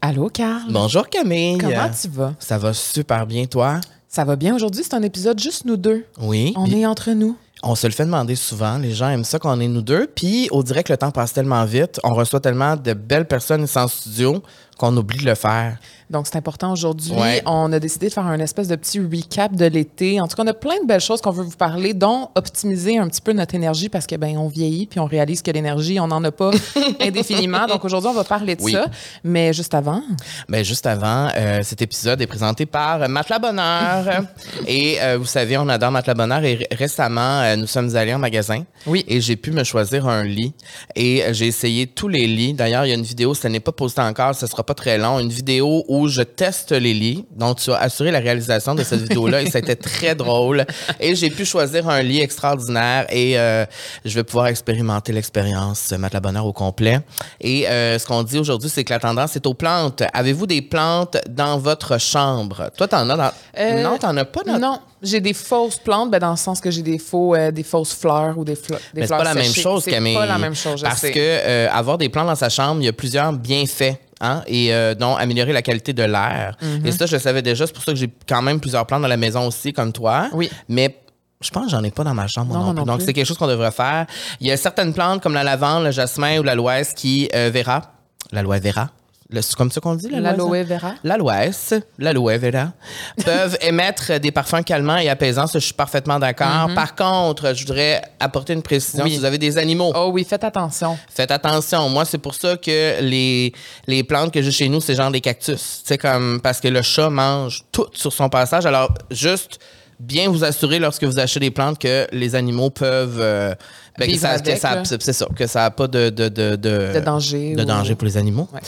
Allô, Carl? Bonjour Camille. Comment tu vas? Ça va super bien, toi? Ça va bien. Aujourd'hui, c'est un épisode juste nous deux. Oui. On est entre nous. on se le fait demander souvent. Les gens aiment ça qu'on est nous deux. Puis on dirait que le temps passe tellement vite. On reçoit tellement de belles personnes en studio qu'on oublie de le faire. Donc, c'est important aujourd'hui. Ouais. On a décidé de faire un espèce de petit recap de l'été. En tout cas, on a plein de belles choses qu'on veut vous parler, dont optimiser un petit peu notre énergie parce que, ben, on vieillit puis on réalise que l'énergie, on n'en a pas indéfiniment. Donc, aujourd'hui, on va parler de Oui. ça. Mais juste avant, Mais juste avant, euh, cet épisode est présenté par Matelas Bonheur. et euh, vous savez, on adore Matelas Bonheur. Et ré- récemment, euh, nous sommes allés en magasin. Oui. Et j'ai pu me choisir un lit. Et j'ai essayé tous les lits. D'ailleurs, il y a une vidéo, ça n'est pas posté encore, ce sera pas très long. Une vidéo où je teste les lits. Donc, tu as assuré la réalisation de cette vidéo-là et c'était très drôle. Et j'ai pu choisir un lit extraordinaire et euh, je vais pouvoir expérimenter l'expérience euh, Matelas Bonheur au complet. Et euh, ce qu'on dit aujourd'hui, c'est que la tendance est aux plantes. Avez-vous des plantes dans votre chambre? Toi, t'en as dans... Euh, non, t'en as pas dans... non, j'ai des fausses plantes, ben, dans le sens que j'ai des faux, euh, des fausses fleurs ou des, flo- des Mais c'est fleurs pas la même chose, C'est Camille. pas la même chose, je Parce sais. que avoir des plantes dans sa chambre, il y a plusieurs bienfaits. Hein, et euh, dont améliorer la qualité de l'air. Mm-hmm. Et ça, je le savais déjà. C'est pour ça que j'ai quand même plusieurs plantes dans la maison aussi, comme toi. Oui. Mais je pense que j'en ai pas dans ma chambre Non, non, plus. Donc, c'est quelque chose qu'on devrait faire. Il y a certaines plantes comme la lavande, le jasmin ou l'aloès qui euh, verra. L'aloe vera. C'est comme ça qu'on dit, l'aloès? L'aloe vera? L'aloès, l'aloe vera, peuvent émettre des parfums calmants et apaisants. Ça, je suis parfaitement d'accord. Par contre, je voudrais apporter une précision. Oui. Si vous avez des animaux, Oh oui, faites attention. Faites attention. Moi, c'est pour ça que les, les plantes que j'ai chez nous, c'est genre des cactus. C'est comme parce que le chat mange tout sur son passage. Alors, juste bien vous assurer lorsque vous achetez des plantes que les animaux peuvent euh, ben, que ça, que c'est ça, que ça n'a pas de, de, de, de, danger de ou- danger pour les animaux. Ouais.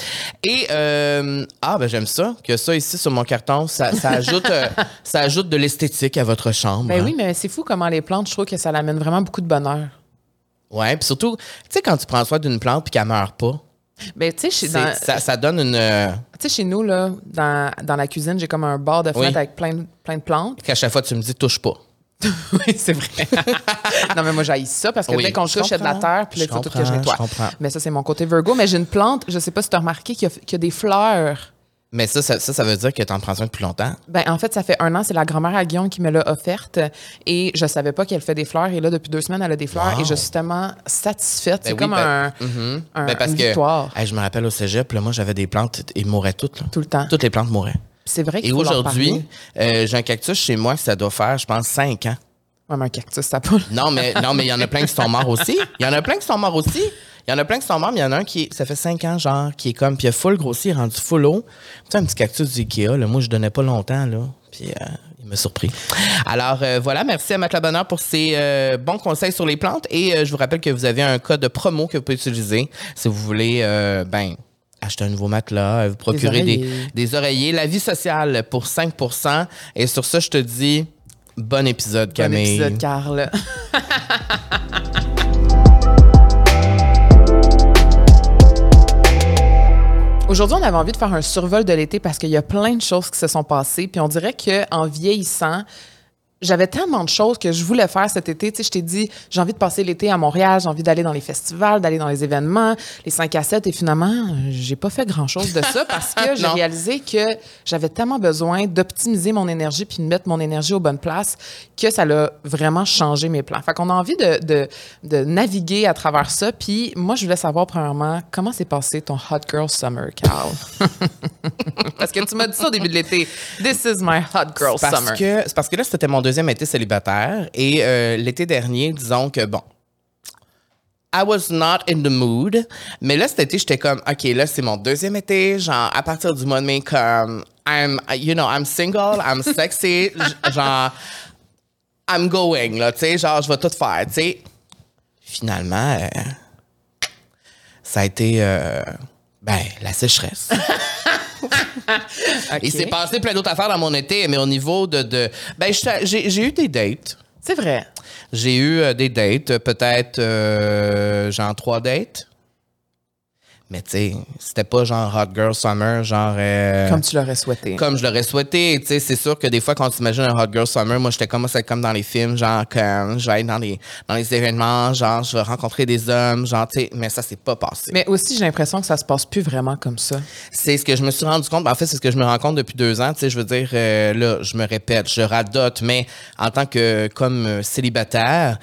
Et euh, ah ben j'aime ça que ça ici sur mon carton, ça, ça ajoute euh, ça ajoute de l'esthétique à votre chambre. Ben hein. oui, mais c'est fou comment les plantes, je trouve que ça l'amène vraiment beaucoup de bonheur. Ouais, puis surtout, tu sais quand tu prends soin d'une plante puis qu'elle meurt pas, Ben, tu sais, dans- ça, ça donne une euh, tu sais, chez nous, là, dans, dans la cuisine, j'ai comme un bar de fenêtre Oui. avec plein, de- plein de plantes. qu'à chaque fois tu me dis touche pas. oui, c'est vrai. non, mais moi, j'haïs ça parce que Oui, dès qu'on touche, il y a de la terre, puis là, il Je faut tout que comprends, je nettoie. je comprends. Mais ça, c'est mon côté Virgo. Mais j'ai une plante, je sais pas si tu as remarqué, qu'il y, a- a des fleurs. Mais ça, ça, ça, ça veut dire que tu en prends soin depuis longtemps. Ben, en fait, ça fait un an, c'est la grand-mère à Guillaume qui me l'a offerte et je savais pas qu'elle fait des fleurs. Et là, depuis deux semaines, elle a des fleurs Wow. et je suis tellement satisfaite. c'est Ben oui, comme ben, un, mhm. un- Ben, parce une que victoire hey, je me rappelle au cégep, là, moi j'avais des plantes, ils mouraient toutes. Là. tout le temps. Toutes les plantes mouraient. C'est vrai qu'il Et faut leur aujourd'hui, parler. euh, j'ai un cactus chez moi que ça doit faire, je pense, cinq ans. Ouais, mais un cactus, ça pas. Non, mais non, mais il y en a plein qui sont morts aussi. Il y en a plein qui sont morts aussi. Il y en a plein qui sont morts, mais il y en a un qui, ça fait cinq ans, genre, qui est comme, puis il a full grossi, il est rendu full haut. Tu sais, un petit cactus du Ikea, là, moi, je donnais pas longtemps, là, puis euh, il m'a surpris. Alors, euh, voilà, merci à Matelas Bonheur pour ses euh, bons conseils sur les plantes. Et euh, je vous rappelle que vous avez un code promo que vous pouvez utiliser si vous voulez, euh, ben, acheter un nouveau matelas, euh, vous procurer des, oreillers. des oreillers. La vie sociale pour 5% Et sur ça, je te dis, bon épisode, Bon Camille. épisode, Carl. Aujourd'hui, on avait envie de faire un survol de l'été parce qu'il y a plein de choses qui se sont passées. Puis on dirait qu'en vieillissant, j'avais tellement de choses que je voulais faire cet été. Tu sais, je t'ai dit, j'ai envie de passer l'été à Montréal, j'ai envie d'aller dans les festivals, d'aller dans les événements, les 5 à 7. Et finalement, j'ai pas fait grand-chose de ça parce que j'ai réalisé que j'avais tellement besoin d'optimiser mon énergie puis de mettre mon énergie aux bonnes places que ça l'a vraiment changé mes plans. Fait qu'on a envie de, de, de naviguer à travers ça. Puis moi, je voulais savoir, premièrement, comment s'est passé ton Hot Girl Summer, Carl? parce que tu m'as dit ça au début de l'été. This is my Hot Girl parce Summer. Que, c'est parce que là, c'était mon deuxième été célibataire. Et euh, l'été dernier, disons que, bon, I was not in the mood. Mais là, cet été, j'étais comme, OK, là, c'est mon deuxième été. Genre, à partir du mois de mai, comme, I'm, you know, I'm single, I'm sexy. genre, I'm going, là, tu sais, genre, je vais tout faire, tu sais. Finalement, euh, ça a été, euh, ben, la sécheresse. Il s'est passé plein d'autres affaires dans mon été, mais au niveau de. de ben, j'ai eu des dates. C'est vrai. J'ai eu euh, des dates, peut-être, euh, genre trois dates. Mais tu sais, c'était pas genre Hot Girl Summer, genre. euh, Comme tu l'aurais souhaité. comme je l'aurais souhaité. Tu sais, c'est sûr que des fois, quand tu imagines un Hot Girl Summer, moi, j'étais comme, c'est comme dans les films, genre, comme, je vais être dans les, dans les événements, genre, je vais rencontrer des hommes, genre, tu sais, mais ça s'est pas passé. Mais aussi, j'ai l'impression que ça se passe plus vraiment comme ça. C'est ce que je me suis rendu compte. En fait, c'est ce que je me rends compte depuis deux ans. Tu sais, je veux dire, euh, là, je me répète, je radote, mais en tant que, comme euh, célibataire,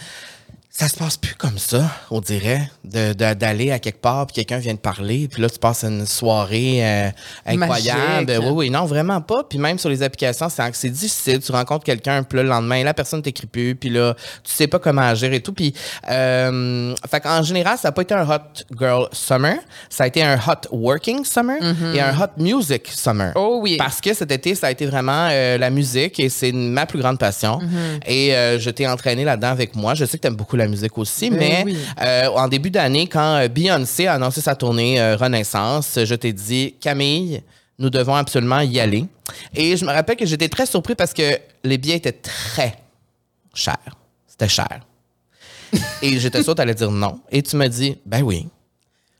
ça se passe plus comme ça, on dirait, de- de- d'aller à quelque part, puis quelqu'un vient de parler, puis là, tu passes une soirée euh, incroyable. Magique. Oui, oui, non, vraiment pas. Puis même sur les applications, c'est difficile. Tu rencontres quelqu'un, puis là, le lendemain, la personne t'écrit plus, puis là, tu sais pas comment agir et tout. Puis, euh, fait qu'en général, ça n'a pas été un hot girl summer, ça a été un hot working summer et un hot music summer. Mm-hmm. Oh oui. Parce que cet été, ça a été vraiment euh, la musique et c'est ma plus grande passion. Mm-hmm. Et euh, je t'ai entraîné là-dedans avec moi. Je sais que tu aimes beaucoup la musique aussi, Ben mais oui. euh, en début d'année, quand euh, Beyoncé a annoncé sa tournée euh, Renaissance, je t'ai dit, Camille, nous devons absolument y aller. Et je me rappelle que j'étais très surpris parce que les billets étaient très chers. C'était cher. Et j'étais sûr que tu allais dire non. Et tu m'as dit, ben oui.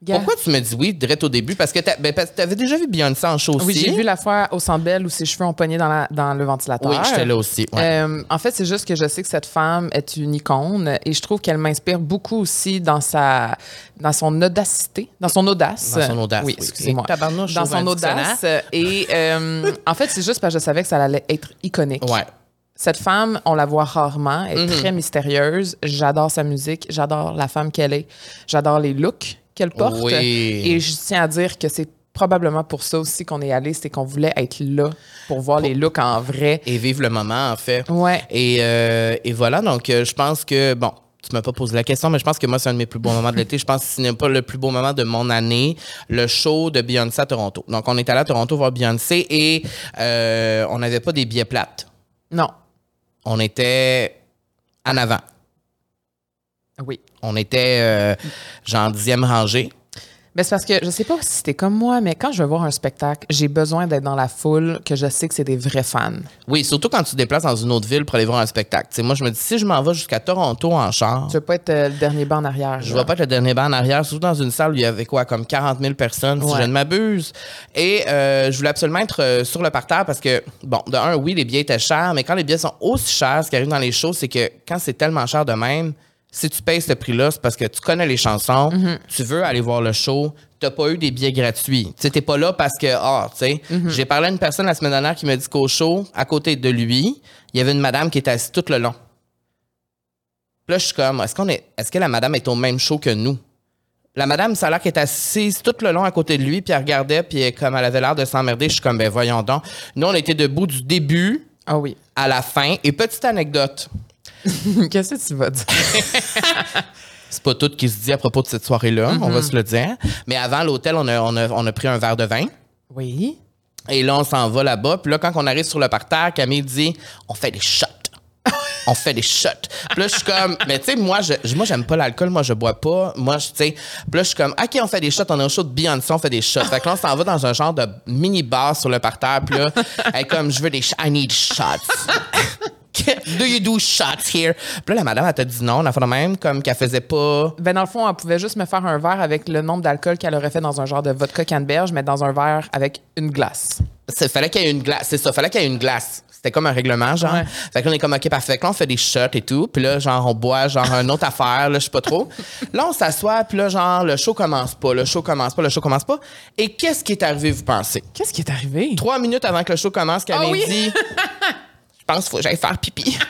Pourquoi tu me dis oui direct au début? Parce que tu ben, avais déjà vu Beyoncé en show aussi. Oui, j'ai vu la fois au Centre Bell où ses cheveux ont pogné dans, la- dans le ventilateur. Oui, j'étais là aussi. ouais. Euh, en fait, c'est juste que je sais que cette femme est une icône et je trouve qu'elle m'inspire beaucoup aussi dans sa dans son audacité, dans son audace. Dans son audace, Oui, oui. excusez-moi. Dans son audace. Et euh, en fait, c'est juste parce que je savais que ça allait être iconique. Ouais. Cette femme, on la voit rarement, elle est Mhm. très mystérieuse. J'adore sa musique, j'adore la femme qu'elle est, j'adore les looks qu'elle porte. Oui. Et je tiens à dire que c'est probablement pour ça aussi qu'on est allé, c'est qu'on voulait être là pour voir les looks en vrai. Et vivre le moment, en fait. Ouais. Et, euh, et voilà, donc euh, je pense que, bon, tu m'as pas posé la question, mais je pense que moi, c'est un de mes plus beaux moments de l'été. Je pense que ce n'est pas le plus beau moment de mon année, le show de Beyoncé à Toronto. Donc, on est allé à Toronto voir Beyoncé et euh, on n'avait pas des billets plates. Non. On était en avant. Oui. On était, euh, genre, dixième rangée. Mais c'est parce que je sais pas si c'était comme moi, mais quand je vais voir un spectacle, j'ai besoin d'être dans la foule, que je sais que c'est des vrais fans. Oui, surtout quand tu te déplaces dans une autre ville pour aller voir un spectacle. Moi, je me dis, si je m'en vais jusqu'à Toronto en char, Tu veux pas être euh, le dernier banc en arrière. Je là. vais pas être le dernier banc en arrière, surtout dans une salle où il y avait quoi, comme 40 000 personnes, si Ouais. je ne m'abuse. Et euh, je voulais absolument être euh, sur le parterre parce que, bon, de un, oui, les billets étaient chers, mais quand les billets sont aussi chers, ce qui arrive dans les shows, c'est que quand c'est tellement cher de même, si tu payes ce prix-là, c'est parce que tu connais les chansons, Mm-hmm. tu veux aller voir le show, t'as pas eu des billets gratuits. Tu sais, t'es pas là parce que, ah, tu sais, Mm-hmm. j'ai parlé à une personne la semaine dernière qui m'a dit qu'au show, à côté de lui, il y avait une madame qui était assise tout le long. Puis là, je suis comme, est-ce qu'on est, est-ce que la madame est au même show que nous? La madame, ça a l'air qu'elle est assise tout le long à côté de lui, puis elle regardait, puis comme elle avait l'air de s'emmerder, je suis comme, ben voyons donc. Nous, on était debout du début Ah oui. à la fin. Et petite anecdote, Qu'est-ce que tu vas dire? c'est pas tout qui se dit à propos de cette soirée-là, on va se le dire. Mais avant l'hôtel, on a, on, a, on a pris un verre de vin. Oui. Et là, on s'en va là-bas. Puis là, quand on arrive sur le parterre, Camille dit On fait des shots. On fait des shots. Puis là, je suis comme, mais tu sais, moi, je, moi, j'aime pas l'alcool, moi, je bois pas. Moi, je, tu sais, puis là, je suis comme, OK, on fait des shots, on est au show de Beyoncé, on fait des shots. Fait que là, on s'en va dans un genre de mini-bar sur le parterre. Puis là, elle est comme, je veux des shots, I need shots. Do you do shots here? Puis là, la madame, elle t'a dit non, on a fait de même, comme qu'elle faisait pas. Ben, dans le fond, elle pouvait juste me faire un verre avec le nombre d'alcool qu'elle aurait fait dans un genre de vodka canneberge, mais dans un verre avec une glace. Il fallait qu'il y ait une glace. C'est ça, fallait qu'il y ait une glace. C'était comme un règlement, genre. Ouais. Fait que là, on est comme, OK, parfait. Fait que là, on fait des shots et tout. Puis là, genre, on boit, genre, une autre affaire, là, je sais pas trop. Là, on s'assoit, puis là, genre, le show commence pas, le show commence pas, le show commence pas. Et qu'est-ce qui est arrivé, vous pensez? Qu'est-ce qui est arrivé? Trois minutes avant que le show commence, Camille Ah oui? dit pense qu'il faut que j'aille faire pipi.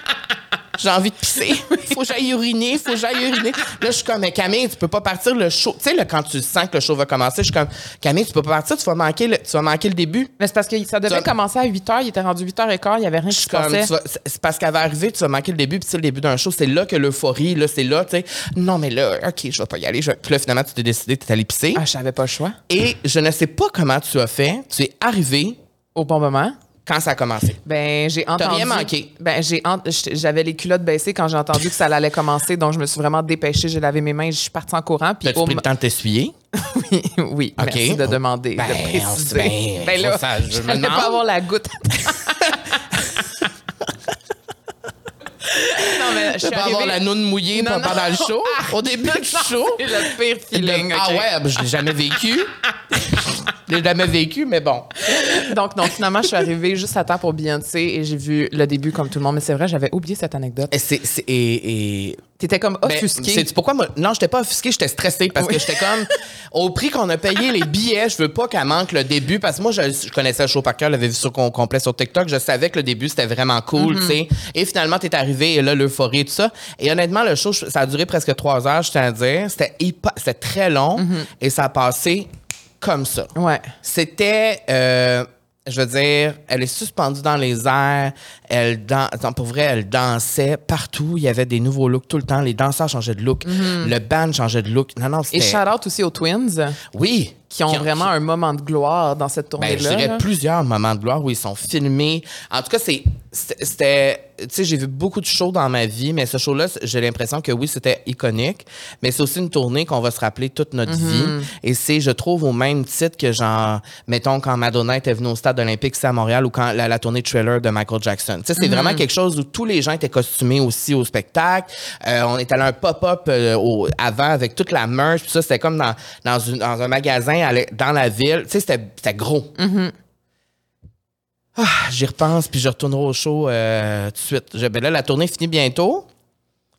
J'ai envie de pisser. Faut que j'aille uriner. Faut que j'aille uriner. Là, je suis comme, mais Camille, tu peux pas partir le show. Tu sais, là, quand tu sens que le show va commencer, je suis comme, Camille, tu peux pas partir, tu vas manquer le, tu vas manquer le début. Mais c'est parce que ça devait commencer à 8 h, il était rendu 8 h 15, il y avait rien Je qui suis se comme, passait. c'est parce qu'elle va arriver, tu vas manquer le début, puis c'est le début d'un show, c'est là que l'euphorie, là, c'est là, tu sais. Non, mais là, OK, je vais pas y aller. Je... Puis là, finalement, tu t'es décidé, tu es allé pisser. Ah, je savais pas le choix. Et je ne sais pas comment tu as fait. Tu es arrivé Au bon moment. Quand ça a commencé? Ben, j'ai entendu. rien manqué? Ben, j'ai j'étais- j'avais les culottes baissées quand j'ai entendu que ça allait commencer, donc je me suis vraiment dépêchée. J'ai lavé mes mains, je suis partie en courant. Puis T'as-tu au pris le temps de t'essuyer? oui, oui, OK. merci de demander, Ben, de préciser. se- ben, Ben là, ça, je me demande. pas avoir la goutte. Non, mais je suis pas avoir arrivée- la noune mouillée Non, pendant non. le show. Au début du show. C'est le pire feeling. Ah ok? ouais, ben, je l'ai jamais vécu. je l'ai jamais vécu, mais bon. Donc, non, finalement, je suis arrivée juste à temps pour Beyoncé et j'ai vu le début comme tout le monde. Mais c'est vrai, j'avais oublié cette anecdote. Et c'est, c'est- et, et- T'étais comme ben, offusquée. sais-tu pourquoi moi non j'étais pas offusqué j'étais stressé parce que j'étais comme au prix qu'on a payé les billets je veux pas qu'elle manque le début parce que moi je, je connaissais le show par cœur l'avais vu sur com- complet sur TikTok je savais que le début c'était vraiment cool Mm-hmm. tu sais et finalement t'es arrivé et là l'euphorie et tout ça et honnêtement le show ça a duré presque trois heures je tiens à dire c'était c'était très long Mm-hmm. et ça a passé comme ça Ouais. c'était, euh, je veux dire, elle est suspendue dans les airs. Elle dan- attends, pour vrai, elle dansait partout. Il y avait des nouveaux looks tout le temps. Les danseurs changeaient de look. Le band changeait de look. Non, non. Et c'était... shout-out aussi aux Twins Oui. Qui ont vraiment un moment de gloire dans cette Ben, tournée-là. je dirais là. plusieurs moments de gloire où ils sont filmés. En tout cas, c'est c'était- tu sais j'ai vu beaucoup de shows dans ma vie, mais ce show-là, j'ai l'impression que oui, c'était iconique, mais c'est aussi une tournée qu'on va se rappeler toute notre Mm-hmm. vie et c'est je trouve au même titre que genre mettons quand Madonna était venue au stade olympique ici à Montréal ou quand la, la tournée Thriller de Michael Jackson. Tu sais, c'est Mm-hmm. vraiment quelque chose où tous les gens étaient costumés aussi au spectacle. Euh, on est allé à un pop-up euh, au- avant avec toute la merch, puis ça c'était comme dans dans, une- dans un magasin dans la ville. Tu sais, c'était gros. Ah, J'y repense, puis je retournerai au show euh, tout de suite. Je- ben là, la tournée finit bientôt.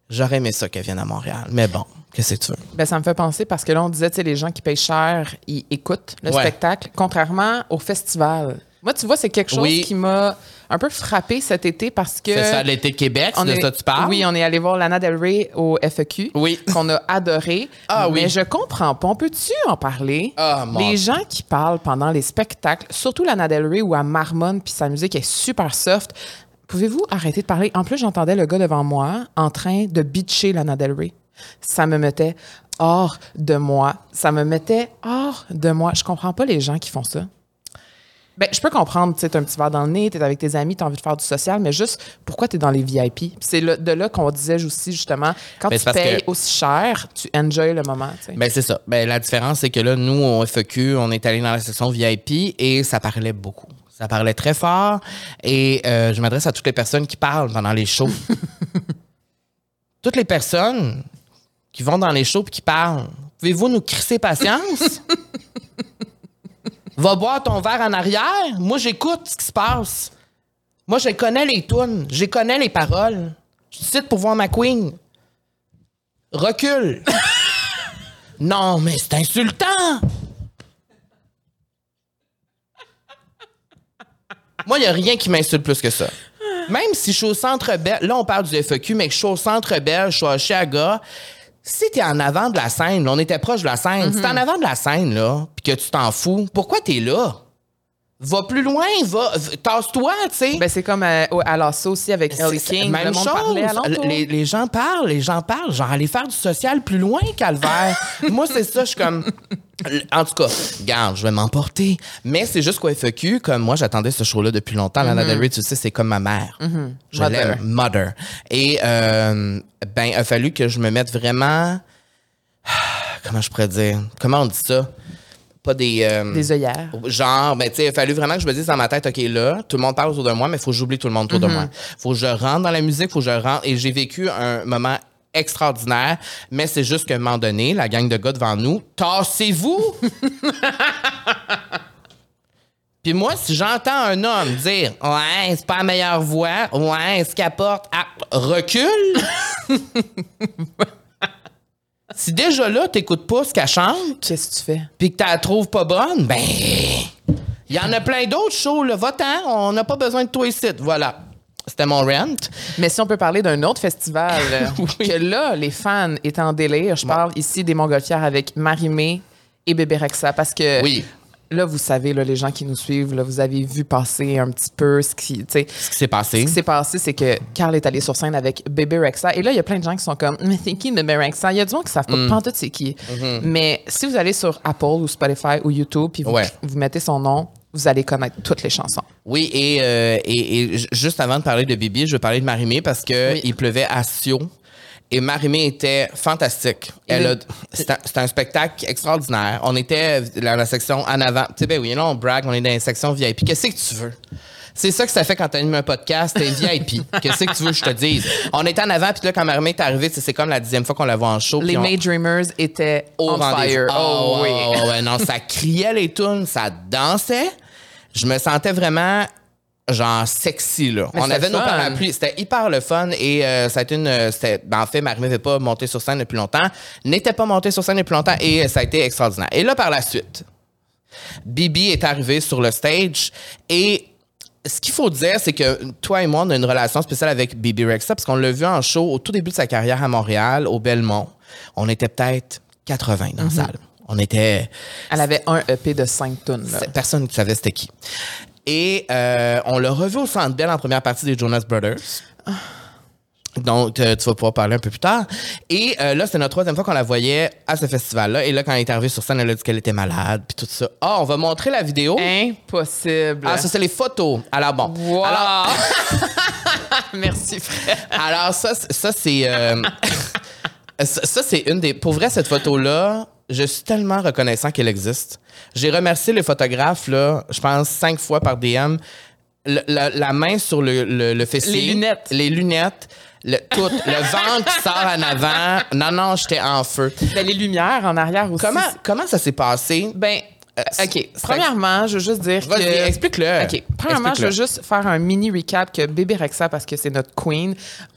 J'aurais aimé ça qu'elle vienne à Montréal. Mais bon, qu'est-ce que tu veux? Ben, ça me fait penser parce que là, on disait, tu sais, les gens qui payent cher, ils écoutent le Ouais. spectacle, contrairement au festival. Moi, tu vois, c'est quelque chose Oui. qui m'a un peu frappé cet été parce que. C'est ça, l'été de Québec, c'est de est- ça tu parles? Oui, on est allé voir Lana Del Rey au FEQ. Oui. Qu'on a adoré. Ah oui. Mais je comprends pas. On peut-tu en parler? Ah, mon les gens qui parlent pendant les spectacles, surtout Lana Del Rey où elle marmonne puis sa musique est super soft. Pouvez-vous arrêter de parler? En plus, j'entendais le gars devant moi en train de bitcher Lana Del Rey. Ça me mettait hors de moi. Ça me mettait hors de moi. Je comprends pas les gens qui font ça. Ben, je peux comprendre, tu sais, un petit verre dans le nez, t'es avec tes amis, t'as envie de faire du social, mais juste, pourquoi t'es dans les VIP? C'est de là qu'on disait aussi, justement, quand Ben, tu payes que- aussi cher, tu enjoy le moment. Ben, c'est ça. Ben, la différence, c'est que là, nous, au FEQ, on est allé dans la section VIP et ça parlait beaucoup. Ça parlait très fort et euh, je m'adresse à toutes les personnes qui parlent pendant les shows. toutes les personnes qui vont dans les shows et qui parlent, pouvez-vous nous crisser patience? Va boire ton verre en arrière. Moi, j'écoute ce qui se passe. Moi, je connais les tunes. Je connais les paroles. Je cite pour voir ma queen. Recule. non, mais c'est insultant. Moi, il n'y a rien qui m'insulte plus que ça. Même si je suis au centre belle, là, on parle du FEQ, mais que je suis au centre belle, je suis à Chiaga. Si t'es en avant de la scène, là, on était proche de la scène, si t'es en avant de la scène, là, puis que tu t'en fous, pourquoi t'es là? Va plus loin, va, tasse-toi, tu sais. Ben, c'est comme à, au- à l'assaut aussi avec Ellie King. Même le monde chose. parlait alentour. Les, les gens parlent, les gens parlent. Genre, aller faire du social plus loin, calvaire. Moi, c'est ça, je suis comme. En tout cas, garde, je vais m'emporter. Mais c'est juste qu'au FEQ, comme moi, j'attendais ce show-là depuis longtemps. Lana Del Rey, tu sais, c'est comme ma mère. Mm-hmm. L'aime. Mother. Et, euh, ben, il a fallu que je me mette vraiment. Comment je pourrais dire? Comment on dit ça? Pas des. euh, Des œillères. Genre, ben, tu sais, il a fallu vraiment que je me dise dans ma tête, OK, là, tout le monde parle autour de moi, mais il faut que j'oublie tout le monde autour de moi. faut que je rentre dans la musique, faut que je rentre. Et j'ai vécu un moment extraordinaire, mais c'est juste qu'à un moment donné, la gang de gars devant nous, tassez-vous! Puis moi, si j'entends un homme dire Ouais, c'est pas la meilleure voix, ouais, ce qu'il apporte, ah, recule! si déjà là, t'écoutes pas ce qu'elle chante, Qu'est-ce que tu fais? puis que tu la trouves pas bonne, ben, il y en a plein d'autres shows, là. Va-t'en, on n'a pas besoin de toi ici. Voilà. C'était mon rent. Mais si on peut parler d'un autre festival, euh, Oui. que là, les fans étaient en délire, je parle ici des Montgolfières avec Marimé et Bébé Rexa, parce que Oui. Là, vous savez, là, les gens qui nous suivent, là, vous avez vu passer un petit peu ce qui, Ce qui s'est passé. Ce qui s'est passé, c'est que Carl est allé sur scène avec Bébé Rexa. Et là, il y a plein de gens qui sont comme, mais c'est qui Bébé Rexa? Il y a du monde qui savent pas Mm. pantoute c'est qui. Mm-hmm. Mais si vous allez sur Apple ou Spotify ou YouTube, puis vous, Ouais. vous mettez son nom, vous allez connaître toutes les chansons. Oui, et, euh, et, et j- juste avant de parler de Bibi, je veux parler de Marimé parce que Oui. il pleuvait à Sio. Et Marimé était fantastique. Elle C'était un- spectacle extraordinaire. On était dans la section en avant. Tu sais, ben oui, là, on brag, on est dans la section VIP. Qu'est-ce que tu veux? C'est ça que ça fait quand t'animes un podcast, t'es VIP. Qu'est-ce que tu veux que je te dise? On était en avant, puis là, quand Marimé est arrivée, c'est comme la dixième fois qu'on la voit en show. Les on- May Dreamers étaient au on fire. Oh, Oh, oui. ouais, ouais, non, ça criait les tunes, ça dansait. Je me sentais vraiment genre sexy là. Mais On avait nos parapluies, c'était hyper le fun et euh, ça a été une euh, ben, en fait Marie n'avait pas monté sur scène depuis longtemps, n'était pas monté sur scène depuis longtemps et euh, ça a été extraordinaire. Et là par la suite, Bibi est arrivé sur le stage et ce qu'il faut dire, c'est que toi et moi, on a une relation spéciale avec Bibi Rexa parce qu'on l'a vu en show au tout début de sa carrière à Montréal, au Belmont. On était peut-être 80 dans la salle. On était Elle avait un EP de 5 tonnes. là. Personne ne savait c'était qui. Et euh, on l'a revu au Centre Bell en première partie des Jonas Brothers. Donc, euh, tu vas pouvoir parler un peu plus tard. Et euh, là, c'était notre troisième fois qu'on la voyait à ce festival-là. Et là, quand elle est arrivée sur scène, elle a dit qu'elle était malade, puis tout ça. Ah, on va montrer la vidéo. Impossible. Ah, ça, c'est les photos. Alors, bon. Wow. Alors, Merci, frère. alors, ça, c'est- ça c'est... euh, ça, ça, c'est une des... Pour vrai, cette photo-là, je suis tellement reconnaissant qu'elle existe. J'ai remercié les photographes, là, je pense, cinq fois par DM. Le- la, la main sur le, le, le fessier. Les lunettes. Les lunettes. Le, tout. le ventre qui sort en avant. Non, non, j'étais en feu. Ben, les lumières en arrière aussi. Comment, comment ça s'est passé? Ben, euh, OK. c'est- Premièrement, je veux juste dire Vas-y, que... explique-le. OK. Premièrement, je Explique-le. veux juste faire un mini recap que Bébé Rexa, parce que c'est notre queen,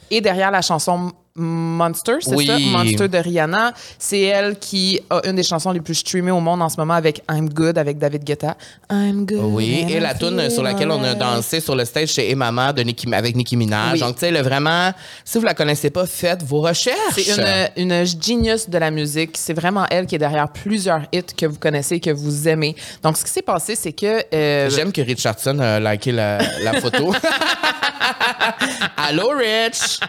et derrière la chanson Monster, c'est Oui. ça? Monster de Rihanna. C'est elle qui a une des chansons les plus streamées au monde en ce moment avec I'm Good, avec David Guetta. I'm Good. Oui, et la tune sur laquelle on a dansé sur le stage chez Emama de Nicki, avec Nicki Minaj. Oui. Donc, tu sais, le vraiment, si vous la connaissez pas, faites vos recherches. C'est une, une genius de la musique. C'est vraiment elle qui est derrière plusieurs hits que vous connaissez et que vous aimez. Donc, ce qui s'est passé, c'est que... euh, J'aime que Richardson a liké la, la photo. Allô, Rich?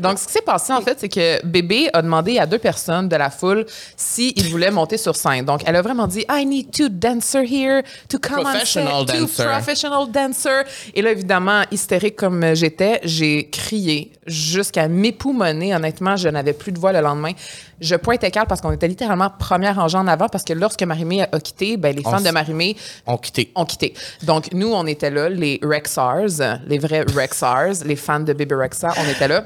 Donc, ce qui s'est passé, en fait, c'est que Bébé a demandé à deux personnes de la foule s'ils voulaient monter sur scène. Donc, elle a vraiment dit I need two dancers here to come on set. Two dancer. professional dancers. Et là, évidemment, hystérique comme j'étais, j'ai crié jusqu'à m'époumoner. Honnêtement, je n'avais plus de voix le lendemain. Je pointais Carl parce qu'on était littéralement première rangée en avant parce que lorsque Marimé a quitté, ben, les On fans de Marimé On quitté. ont quitté. Donc, nous, on était là, les Rexars, les vrais Rexars, les fans de Baby Rexa, on était là.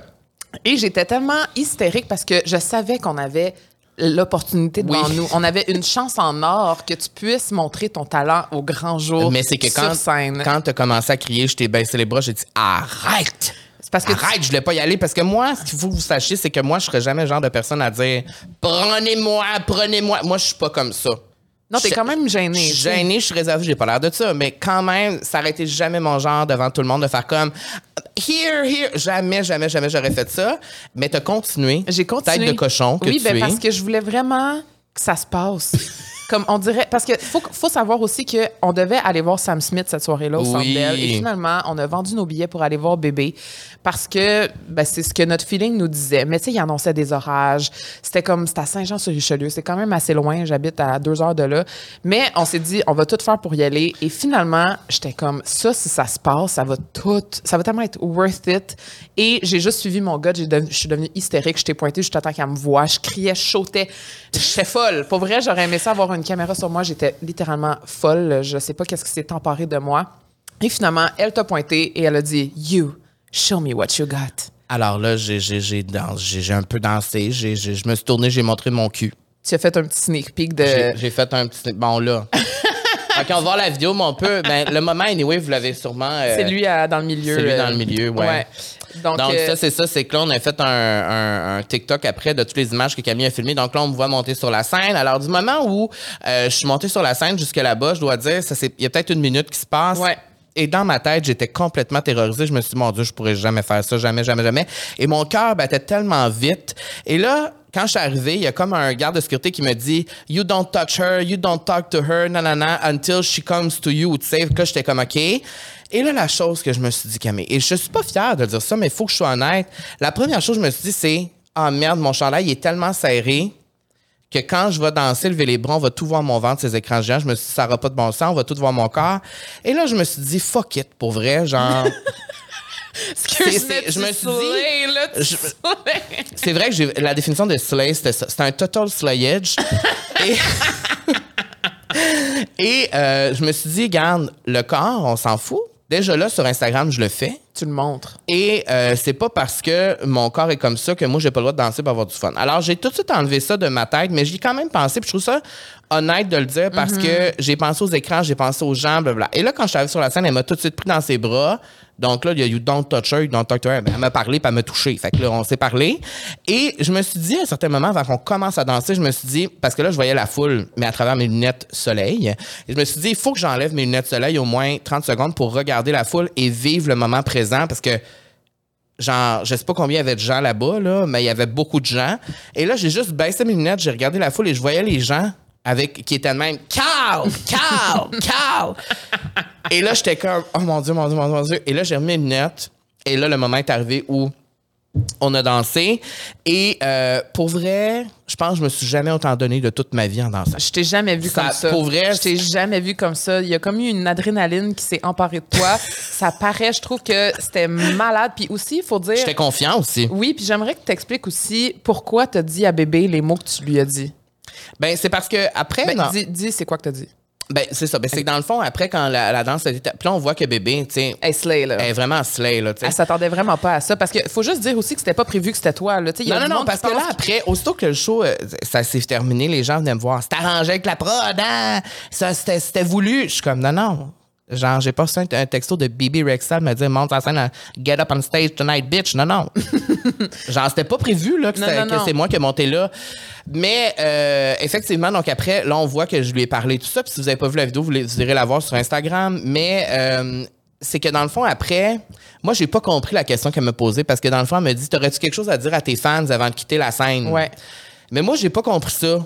Et j'étais tellement hystérique parce que je savais qu'on avait l'opportunité devant Oui. nous. On avait une chance en or que tu puisses montrer ton talent au grand jour Mais c'est que quand, scène. quand t'as commencé à crier, je t'ai baissé les bras, j'ai dit arrête! Parce que tu- Arrête, je voulais pas y aller parce que moi, ce qu'il faut que vous sachiez, c'est que moi, je serais jamais le genre de personne à dire prenez-moi, prenez-moi. Moi, je suis pas comme ça. Non, t'es quand même gêné. Je suis gêné, je suis réservé, j'ai pas l'air de ça. Mais quand même, ça aurait été jamais mon genre devant tout le monde de faire comme here, here. Jamais, jamais, jamais j'aurais fait ça. Mais t'as continué. J'ai continué. Tête de cochon que oui, tu ben es. parce que je voulais vraiment que ça se passe. Comme on dirait, parce que faut, faut savoir aussi que on devait aller voir Sam Smith cette soirée-là au Centre Oui. Bell. et finalement on a vendu nos billets pour aller voir bébé parce que ben, c'est ce que notre feeling nous disait. Mais tu sais, il annonçait des orages. C'était comme c'était à Saint-Jean-sur-Richelieu, c'est quand même assez loin. J'habite à deux heures de là, mais on s'est dit on va tout faire pour y aller. Et finalement, j'étais comme ça si ça se passe, ça va tout, ça va tellement être worth it. Et j'ai juste suivi mon gars, je suis devenue hystérique. Je t'ai pointé à temps qu'elle me voit. Je criais, je sautais. J'étais folle. Pour vrai, j'aurais aimé ça avoir une caméra sur moi. J'étais littéralement folle. Je sais pas qu'est-ce qui s'est emparé de moi. Et finalement, elle t'a pointé et elle a dit You, show me what you got. Alors là, j'ai, j'ai, j'ai, dans- j'ai, j'ai un peu dansé. J'ai, j'ai- je me suis tourné, j'ai montré mon cul. Tu as fait un petit sneak peek de. J'ai, j'ai fait un petit. Bon, là. OK, on va voir la vidéo, mais on peut. Ben, le moment, anyway, vous l'avez sûrement. euh, C'est lui à- dans le milieu. c'est lui euh, dans le milieu, ouais. Donc, Donc, euh, ça, c'est ça. C'est que là, on a fait un, un- un TikTok après de toutes les images que Camille a filmées. Donc là, on me voit monter sur la scène. Alors, du moment où euh, je suis montée sur la scène jusque là-bas, je dois dire, ça c'est- il y a peut-être une minute qui se passe. Ouais. Et dans ma tête, j'étais complètement terrorisée. Je me suis dit, mon Dieu, je pourrais jamais faire ça, jamais, jamais, jamais. Et mon cœur battait tellement vite. Et là, quand je suis arrivé, il y a comme un garde de sécurité qui me dit, You don't touch her, you don't talk to her, nanana, until she comes to you. Tu sais, là, j'étais comme, OK. Et là, la chose que je me suis dit, Camille, et je suis pas fière de dire ça, mais il faut que je sois honnête. La première chose que je me suis dit, c'est, ah merde, mon chandail il est tellement serré que quand je vais danser, lever les bras, on va tout voir mon ventre, ces écrans géants. Je me suis dit, ça n'aura pas de bon sens, on va tout voir mon corps. Et là, je me suis dit, fuck it, pour vrai, genre. je me suis dit- c'est vrai que j'ai, la définition de slay, c'était ça. C'était un total slayage. et et euh, je me suis dit, garde, le corps, on s'en fout. Déjà là, sur Instagram, je le fais. Tu le montres. Et euh, c'est pas parce que mon corps est comme ça que moi, j'ai pas le droit de danser pour avoir du fun. Alors, j'ai tout de suite enlevé ça de ma tête, mais j'y ai quand même pensé. Puis je trouve ça honnête de le dire parce que j'ai pensé aux écrans, j'ai pensé aux gens, blablabla. Et là, quand je suis arrivée sur la scène, elle m'a tout de suite pris dans ses bras. Donc là, il y a You Don't Touch Her, Don't Talk to Her. Ben, Elle m'a parlé, puis elle m'a touché. Fait que là, on s'est parlé. Et je me suis dit, à un certain moment, avant qu'on commence à danser, je me suis dit, parce que là, je voyais la foule, mais à travers mes lunettes soleil. Je me suis dit, il faut que j'enlève mes lunettes soleil au moins 30 secondes pour regarder la foule et vivre le moment présent parce que genre, je sais pas combien il y avait de gens là-bas, là, mais il y avait beaucoup de gens. Et là, j'ai juste baissé mes lunettes, j'ai regardé la foule et je voyais les gens avec qui étaient de même calme, calme, calme. Et là, j'étais comme oh mon dieu, mon dieu, mon dieu, mon dieu. Et là, j'ai remis mes lunettes. Et là, le moment est arrivé où on a dansé. Et euh, pour vrai, je pense que je me suis jamais autant donné de toute ma vie en dansant. Je t'ai jamais vu Ça, comme ça. pour vrai, je t'ai jamais vu comme ça. Il y a comme eu une adrénaline qui s'est emparée de toi. ça paraît, je trouve que c'était malade. Puis aussi, il faut dire. J'étais confiant aussi. Oui, puis j'aimerais que tu expliques aussi pourquoi tu as dit à bébé les mots que tu lui as dit. Ben, c'est parce que après. Ben, dis, dis c'est quoi que tu as dit? ben, c'est ça. Ben, c'est que dans le fond, après, quand la, la danse a été. Puis là, on voit que bébé, tu sais, Hey, Slay, là. elle est vraiment slay, là, tu sais. Elle s'attendait vraiment pas à ça. Parce qu'il faut juste dire aussi que c'était pas prévu que c'était toi. Là. Tu Non, non, non, parce que là, après, aussitôt que le show, euh, ça s'est terminé, les gens venaient me voir. C'est arrangé avec la prod, hein? Ça, c'était, c'était voulu. Je suis comme, non, non. Genre, j'ai pas reçu un, un texto de Bibi Rexall me dire, monte en scène, à get up on stage tonight, bitch. Non, non. Genre, c'était pas prévu, là, que, c'est moi qui ai monté là. Mais, euh, effectivement, donc après, là, on voit que je lui ai parlé tout ça. Puis si vous avez pas vu la vidéo, vous irez la voir sur Instagram. Mais, euh, c'est que dans le fond, après, moi, j'ai pas compris la question qu'elle me posait parce que dans le fond, elle me dit T'aurais-tu quelque chose à dire à tes fans avant de quitter la scène? Ouais. Mais moi, j'ai pas compris ça.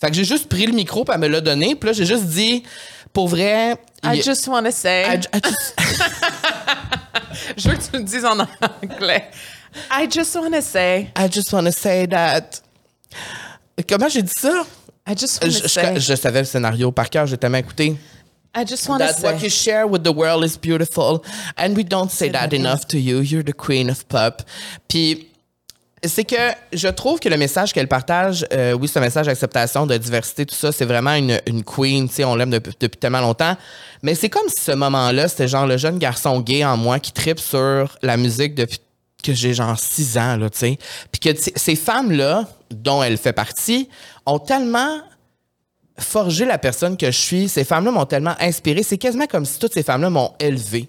Fait que j'ai juste pris le micro, puis elle me l'a donné. Puis là, j'ai juste dit Pour vrai. I il- just wanna say. I- I just- Je veux que tu le dises en anglais. I just wanna say. I just want to say that. Comment j'ai dit ça? I just Je, je- say. je savais le scénario par cœur, j'ai tellement écouté. I just wanna That what say. you share with the world is beautiful, and we don't say that enough to you. You're the queen of pop. Puis c'est que je trouve que le message qu'elle partage, euh, oui, un message d'acceptation, de diversité, tout ça, c'est vraiment une, une queen, tu sais, on l'aime depuis, depuis tellement longtemps. Mais c'est comme si ce moment-là, c'était genre le jeune garçon gay en moi qui tripe sur la musique depuis que j'ai genre six ans, là, tu sais. Puis que ces femmes-là, dont elle fait partie, ont tellement forgé la personne que je suis. Ces femmes-là m'ont tellement inspiré. C'est quasiment comme si toutes ces femmes-là m'ont élevé.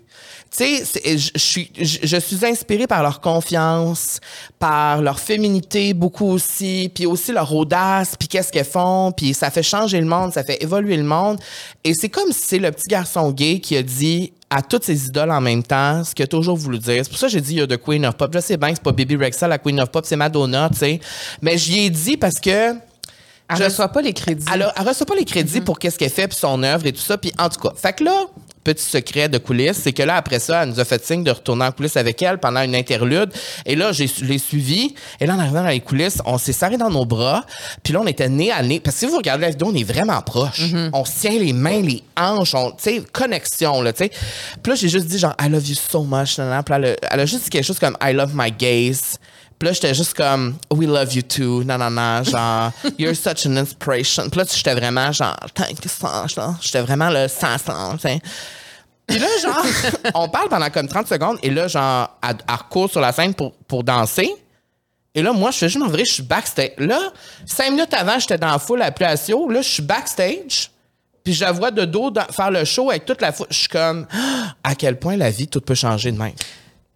Tu sais, je, suis, je, suis inspirée par leur confiance, par leur féminité beaucoup aussi, puis aussi leur audace, puis qu'est-ce qu'elles font, puis ça fait changer le monde, ça fait évoluer le monde. Et c'est comme si c'est le petit garçon gay qui a dit à toutes ses idoles en même temps ce a toujours voulu dire. C'est pour ça que j'ai dit, il y a The Queen of Pop. Je sais bien que c'est pas Baby Rexha, la Queen of Pop, c'est Madonna, tu sais. Mais j'y ai dit parce que... Elle reçoit pas les crédits. elle, elle reçoit pas les crédits pour qu'est-ce qu'elle fait puis son œuvre et tout ça. Puis en tout cas, fait que là, petit secret de coulisses, c'est que là après ça, elle nous a fait signe de retourner en coulisses avec elle pendant une interlude. Et là, j'ai je l'ai suivi. Et là, en arrivant dans les coulisses, on s'est serré dans nos bras. Puis là, on était nez à nez. Parce que si vous regardez la vidéo, on est vraiment proches. On se tient les mains, les hanches, on, tu sais, connexion là, tu sais. Puis là, j'ai juste dit genre I love you so much. Puis elle, a- elle a juste dit quelque chose comme I love my gays. Puis là, j'étais juste comme, we love you too, non, non, non, genre, you're such an inspiration. Puis là, j'étais vraiment genre, thank you so much, là. J'étais vraiment le 500, tu. Puis là, genre, on parle pendant comme 30 secondes, et là, genre, elle, elle recourt sur la scène pour, pour danser. Et là, moi, je fais juste vrai, je suis backstage. Là, cinq minutes avant, j'étais dans la foule à Pluatio. Là, je suis backstage. Puis je la vois de dos dans- faire le show avec toute la foule. Je suis comme, Ah, à quel point la vie, tout peut changer de même.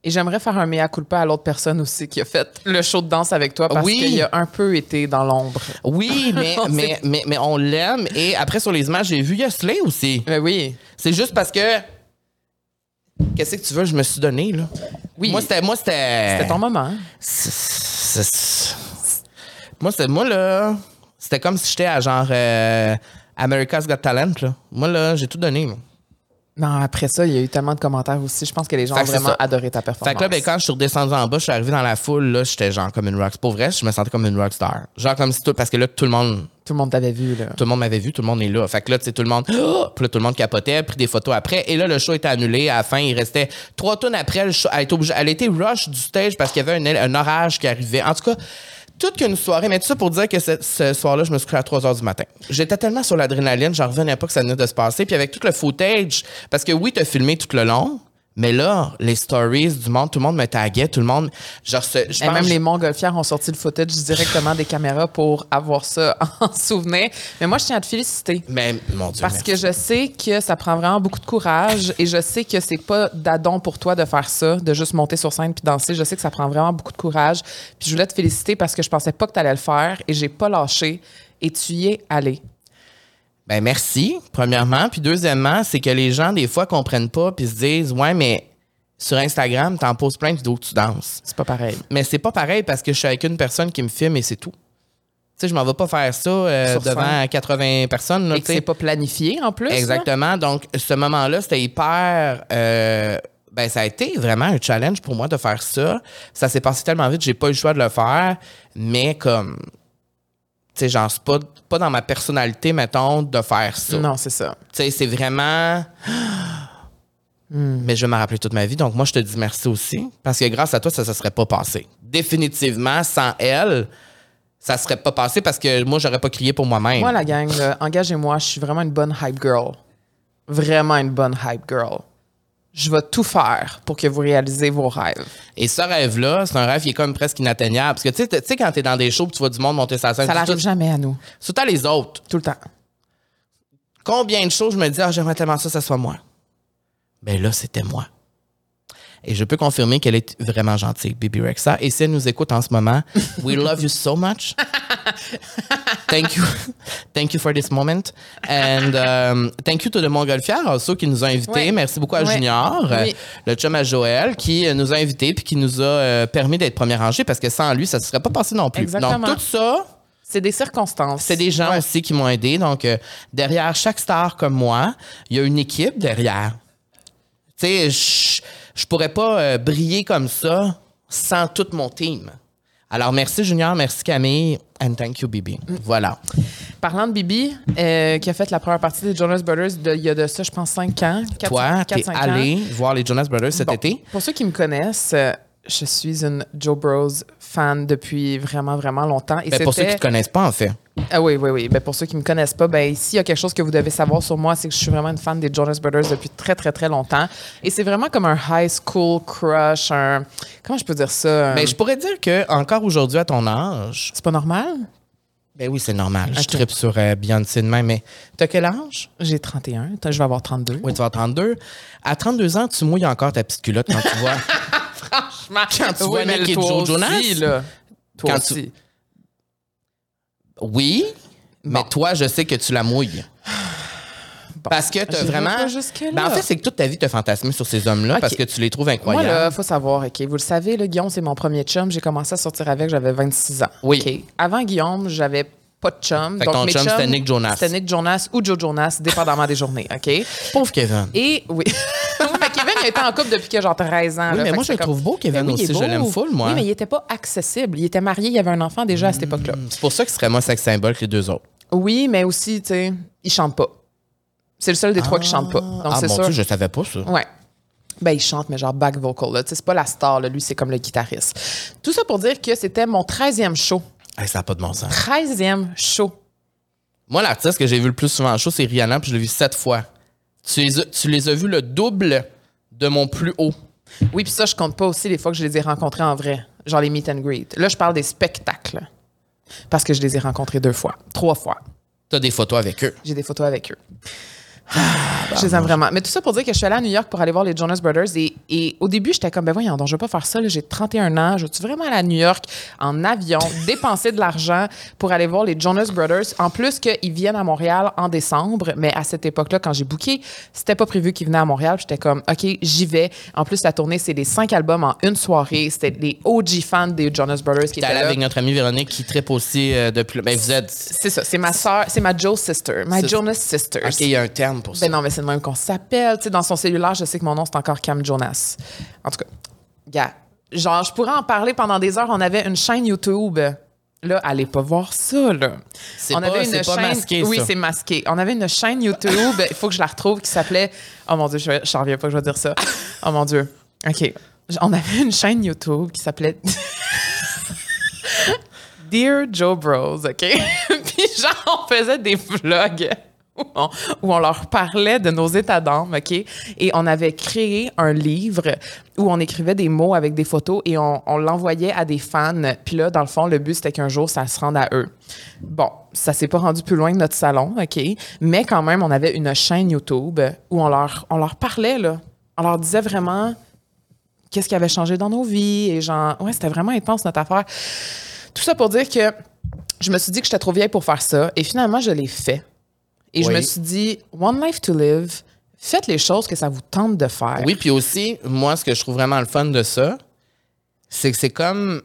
Et j'aimerais faire un mea culpa à l'autre personne aussi qui a fait le show de danse avec toi parce Oui. qu'il a un peu été dans l'ombre. Oui, mais, On mais, mais, mais on l'aime. Et après, sur les images, j'ai vu Yosley aussi. Mais oui. C'est juste parce que. Qu'est-ce que tu veux, je me suis donné, là? Oui. Moi, c'était. Moi, c'était. C'était ton moment. hein? Moi, c'était. Moi, là. C'était comme si j'étais à genre. euh, America's Got Talent, là. Moi, là, j'ai tout donné, moi. Non, après ça, il y a eu tellement de commentaires aussi. Je pense que les gens ont vraiment adoré ta performance. Fait que là, ben, quand je suis redescendu en bas, je suis arrivé dans la foule, là, j'étais genre comme une rock. Pour vrai, je me sentais comme une rockstar. Genre comme si tout. Parce que là, tout le monde. Tout le monde t'avait vu, là. Tout le monde m'avait vu, tout le monde est là. Fait que là, tu sais, tout le monde. Oh! Puis là, tout le monde capotait, pris des photos après. Et là, le show était annulé. À la fin, il restait trois tonnes après. Le show, elle, était obligée- elle était rush du stage parce qu'il y avait un, un orage qui arrivait. En tout cas, toute qu'une soirée. Mais tout ça pour dire que ce, soir-là, je me suis couché à 3 h du matin. J'étais tellement sur l'adrénaline, j'en revenais pas que ça venait de se passer. Puis avec tout le footage, parce que oui, t'as filmé tout le long. Mais là, les stories du monde, tout le monde me taguait, tout le monde. Genre, je Et pense- même les montgolfières ont sorti le footage directement des caméras pour avoir ça en souvenir. Mais moi, je tiens à te féliciter. Mais mon Dieu. Parce merci. que je sais que ça prend vraiment beaucoup de courage et je sais que c'est pas d'adon pour toi de faire ça, de juste monter sur scène puis danser. Je sais que ça prend vraiment beaucoup de courage. Puis je voulais te féliciter parce que je pensais pas que tu allais le faire et j'ai pas lâché et tu y es allé. Ben merci, premièrement. Puis deuxièmement, c'est que les gens, des fois, comprennent pas puis se disent Ouais, mais sur Instagram, t'en poses plein de vidéos que tu danses. C'est pas pareil. Mais c'est pas pareil parce que je suis avec une personne qui me filme et c'est tout. Tu sais, je m'en vais pas faire ça euh, devant scène. 80 personnes. Là, Et que c'est pas planifié en plus. là? Exactement. Donc, ce moment-là, c'était hyper. euh, ben, ça a été vraiment un challenge pour moi de faire ça. Ça s'est passé tellement vite, j'ai pas eu le choix de le faire. Mais comme. Tu sais, genre, c'est pas, pas dans ma personnalité, mettons, de faire ça. Non, c'est ça. Tu sais, c'est vraiment. Mais je vais m'en rappeler toute ma vie. Donc, moi, je te dis merci aussi. Parce que grâce à toi, ça ne serait pas passé. Définitivement, sans elle, ça serait pas passé parce que moi, j'aurais pas crié pour moi-même. Moi, la gang, engagez-moi, je suis vraiment une bonne hype girl. Vraiment une bonne hype girl. Je vais tout faire pour que vous réalisez vos rêves. Et ce rêve-là, c'est un rêve qui est comme presque inatteignable. Parce que tu sais, quand t'es dans des shows, tu vois du monde monter sa scène, Ça n'arrive jamais à nous. surtout à les autres. Tout le temps. Combien de shows je me dis, ah, j'aimerais tellement ça, que ça soit moi. Ben là, c'était moi. Et je peux confirmer qu'elle est vraiment gentille, Bibi Rexa. Et si elle nous écoute en ce moment, we love you so much. thank you. Thank you for this moment. And um, thank you to the Montgolfière also qui nous a invités. Oui. Merci beaucoup à. Junior, euh, Oui. le chum à Joël, qui euh, nous a invités puis qui nous a euh, permis d'être premier rangé parce que sans lui, ça ne serait pas passé non plus. Exactement. Donc, tout ça, C'est des circonstances. c'est des gens Ouais. aussi qui m'ont aidé. Donc, euh, derrière chaque star comme moi, il y a une équipe derrière. Tu sais, je pourrais pas euh, briller comme ça sans tout mon team. Alors, merci Junior, merci Camille, and thank you Bibi. Voilà. Parlant de Bibi, euh, qui a fait la première partie des Jonas Brothers de- il y a de ça, je pense, 5 ans. quatre- Toi, quatre, t'es allé voir les Jonas Brothers cet Bon, été? Pour ceux qui me connaissent, euh, je suis une Joe Bros fan depuis vraiment, vraiment longtemps. Et Ben, pour ceux qui c'était- te connaissent pas, en fait. Ah oui, oui, oui. Ben, pour ceux qui me connaissent pas, ben, s'il y a quelque chose que vous devez savoir sur moi, c'est que je suis vraiment une fan des Jonas Brothers depuis très, très, très longtemps. Et c'est vraiment comme un high school crush, un... Comment je peux dire ça? Ben, je pourrais dire que encore aujourd'hui, à ton âge, C'est pas normal? ben oui, c'est normal. Je tripe sur euh, Beyoncé de même, mais t'as quel âge? J'ai 31. Attends, Je vais avoir 32. Oui, tu vas avoir 32. À 32 ans, tu mouilles encore ta petite culotte quand tu vois. Franchement. Quand tu vois mais Nick et Joe aussi, Jonas? là. Toi Quand tu- aussi. Oui, mais Bon. toi, je sais que tu la mouilles. Parce que t'as J'irai vraiment. pas jusque-là. Ben, en fait, c'est que toute ta vie, t'as fantasmé sur ces hommes-là Ok. parce que tu les trouves Moi, incroyables. là, faut savoir, OK, vous le savez, là, Guillaume, c'est mon premier chum. J'ai commencé à sortir avec, j'avais 26 ans. Oui. OK. Avant Guillaume, j'avais pas de chum. Fait que ton mes chum, chums, c'était Nick Jonas. C'était Nick Jonas ou Joe Jonas, dépendamment des journées, OK? Pauvre Kevin. Et oui. oui, mais Kevin, a été en couple depuis que j'ai 13 ans. Oui, là. mais moi, je le trouve beau, Kevin, oui, aussi. Je l'aime full, moi. Oui, mais il était pas accessible. Il était marié, il y avait un enfant déjà à cette époque-là. C'est pour ça qu'il serait moins sex symbole que les deux autres. Oui, mais aussi, tu sais, il chante pas. C'est le seul des trois qui chante pas. Donc, ah, c'est sûr. Dieu, je savais pas ça. Ouais. Ben, il chante, mais genre back vocal. Là. Tu sais, C'est pas la star, là. lui, c'est comme le guitariste. Tout ça pour dire que c'était mon 13e show. Hey, ça n'a pas de bon sens. 13e show. Moi, l'artiste que j'ai vu le plus souvent en show, c'est Rihanna, puis je l'ai vu sept fois. Tu les, as, tu les as vus le double? De mon plus haut. Oui, puis ça, je compte pas aussi les fois que je les ai rencontrés en vrai. Genre les meet and greet. Là, je parle des spectacles. Parce que je les ai rencontrés deux fois. Trois fois. T'as des photos avec eux. J'ai des photos avec eux. Je les aime vraiment. Mais tout ça pour dire que je suis allée à New York pour aller voir les Jonas Brothers. Et, et au début, j'étais comme, ben voyons, donc je vais pas faire ça. J'ai 31 ans. Je veux vraiment aller à New York en avion, dépenser de l'argent pour aller voir les Jonas Brothers? En plus qu'ils viennent à Montréal en décembre. Mais à cette époque-là, quand j'ai booké, c'était pas prévu qu'ils venaient à Montréal. J'étais comme, OK, j'y vais. En plus, la tournée, c'est les cinq albums en une soirée. C'était les OG fans des Jonas Brothers qui étaient là. avec notre amie Véronique qui tripe aussi euh, depuis. Ben, vous êtes. C'est ça, c'est ma soeur, c'est ma Joe sister, my C'est- Jonas sister. Ok, il y a un terme pour ça. Ben non, mais c'est le même qu'on s'appelle. Tu sais, dans son cellulaire, je sais que mon nom, c'est encore Cam Jonas. En tout cas, gars, genre, je pourrais en parler pendant des heures. On avait une chaîne YouTube. Là, allez pas voir ça, là. C'est On pas- avait c'est pas masqué, Oui, ça. c'est masqué. On avait une chaîne YouTube, il faut que je la retrouve, qui s'appelait... Oh mon Dieu, je n'en reviens pas que je vais dire ça. Oh mon Dieu. OK. On avait une chaîne YouTube qui s'appelait... Dear Joe Bros, OK? Puis genre, on faisait des vlogs où on, où on leur parlait de nos états d'âme, OK? Et on avait créé un livre où on écrivait des mots avec des photos et on, on l'envoyait à des fans. Puis là, dans le fond, le but, c'était qu'un jour, ça se rende à eux. Bon, ça s'est pas rendu plus loin que notre salon, OK? Mais quand même, on avait une chaîne YouTube où on leur, on leur parlait, là. On leur disait vraiment qu'est-ce qui avait changé dans nos vies et genre, ouais, c'était vraiment intense notre affaire. Tout ça pour dire que je me suis dit que j'étais trop vieille pour faire ça et finalement, je l'ai fait. Et je me suis dit, one life to live, faites les choses que ça vous tente de faire. Oui, puis aussi, moi, ce que je trouve vraiment le fun de ça, c'est que c'est comme.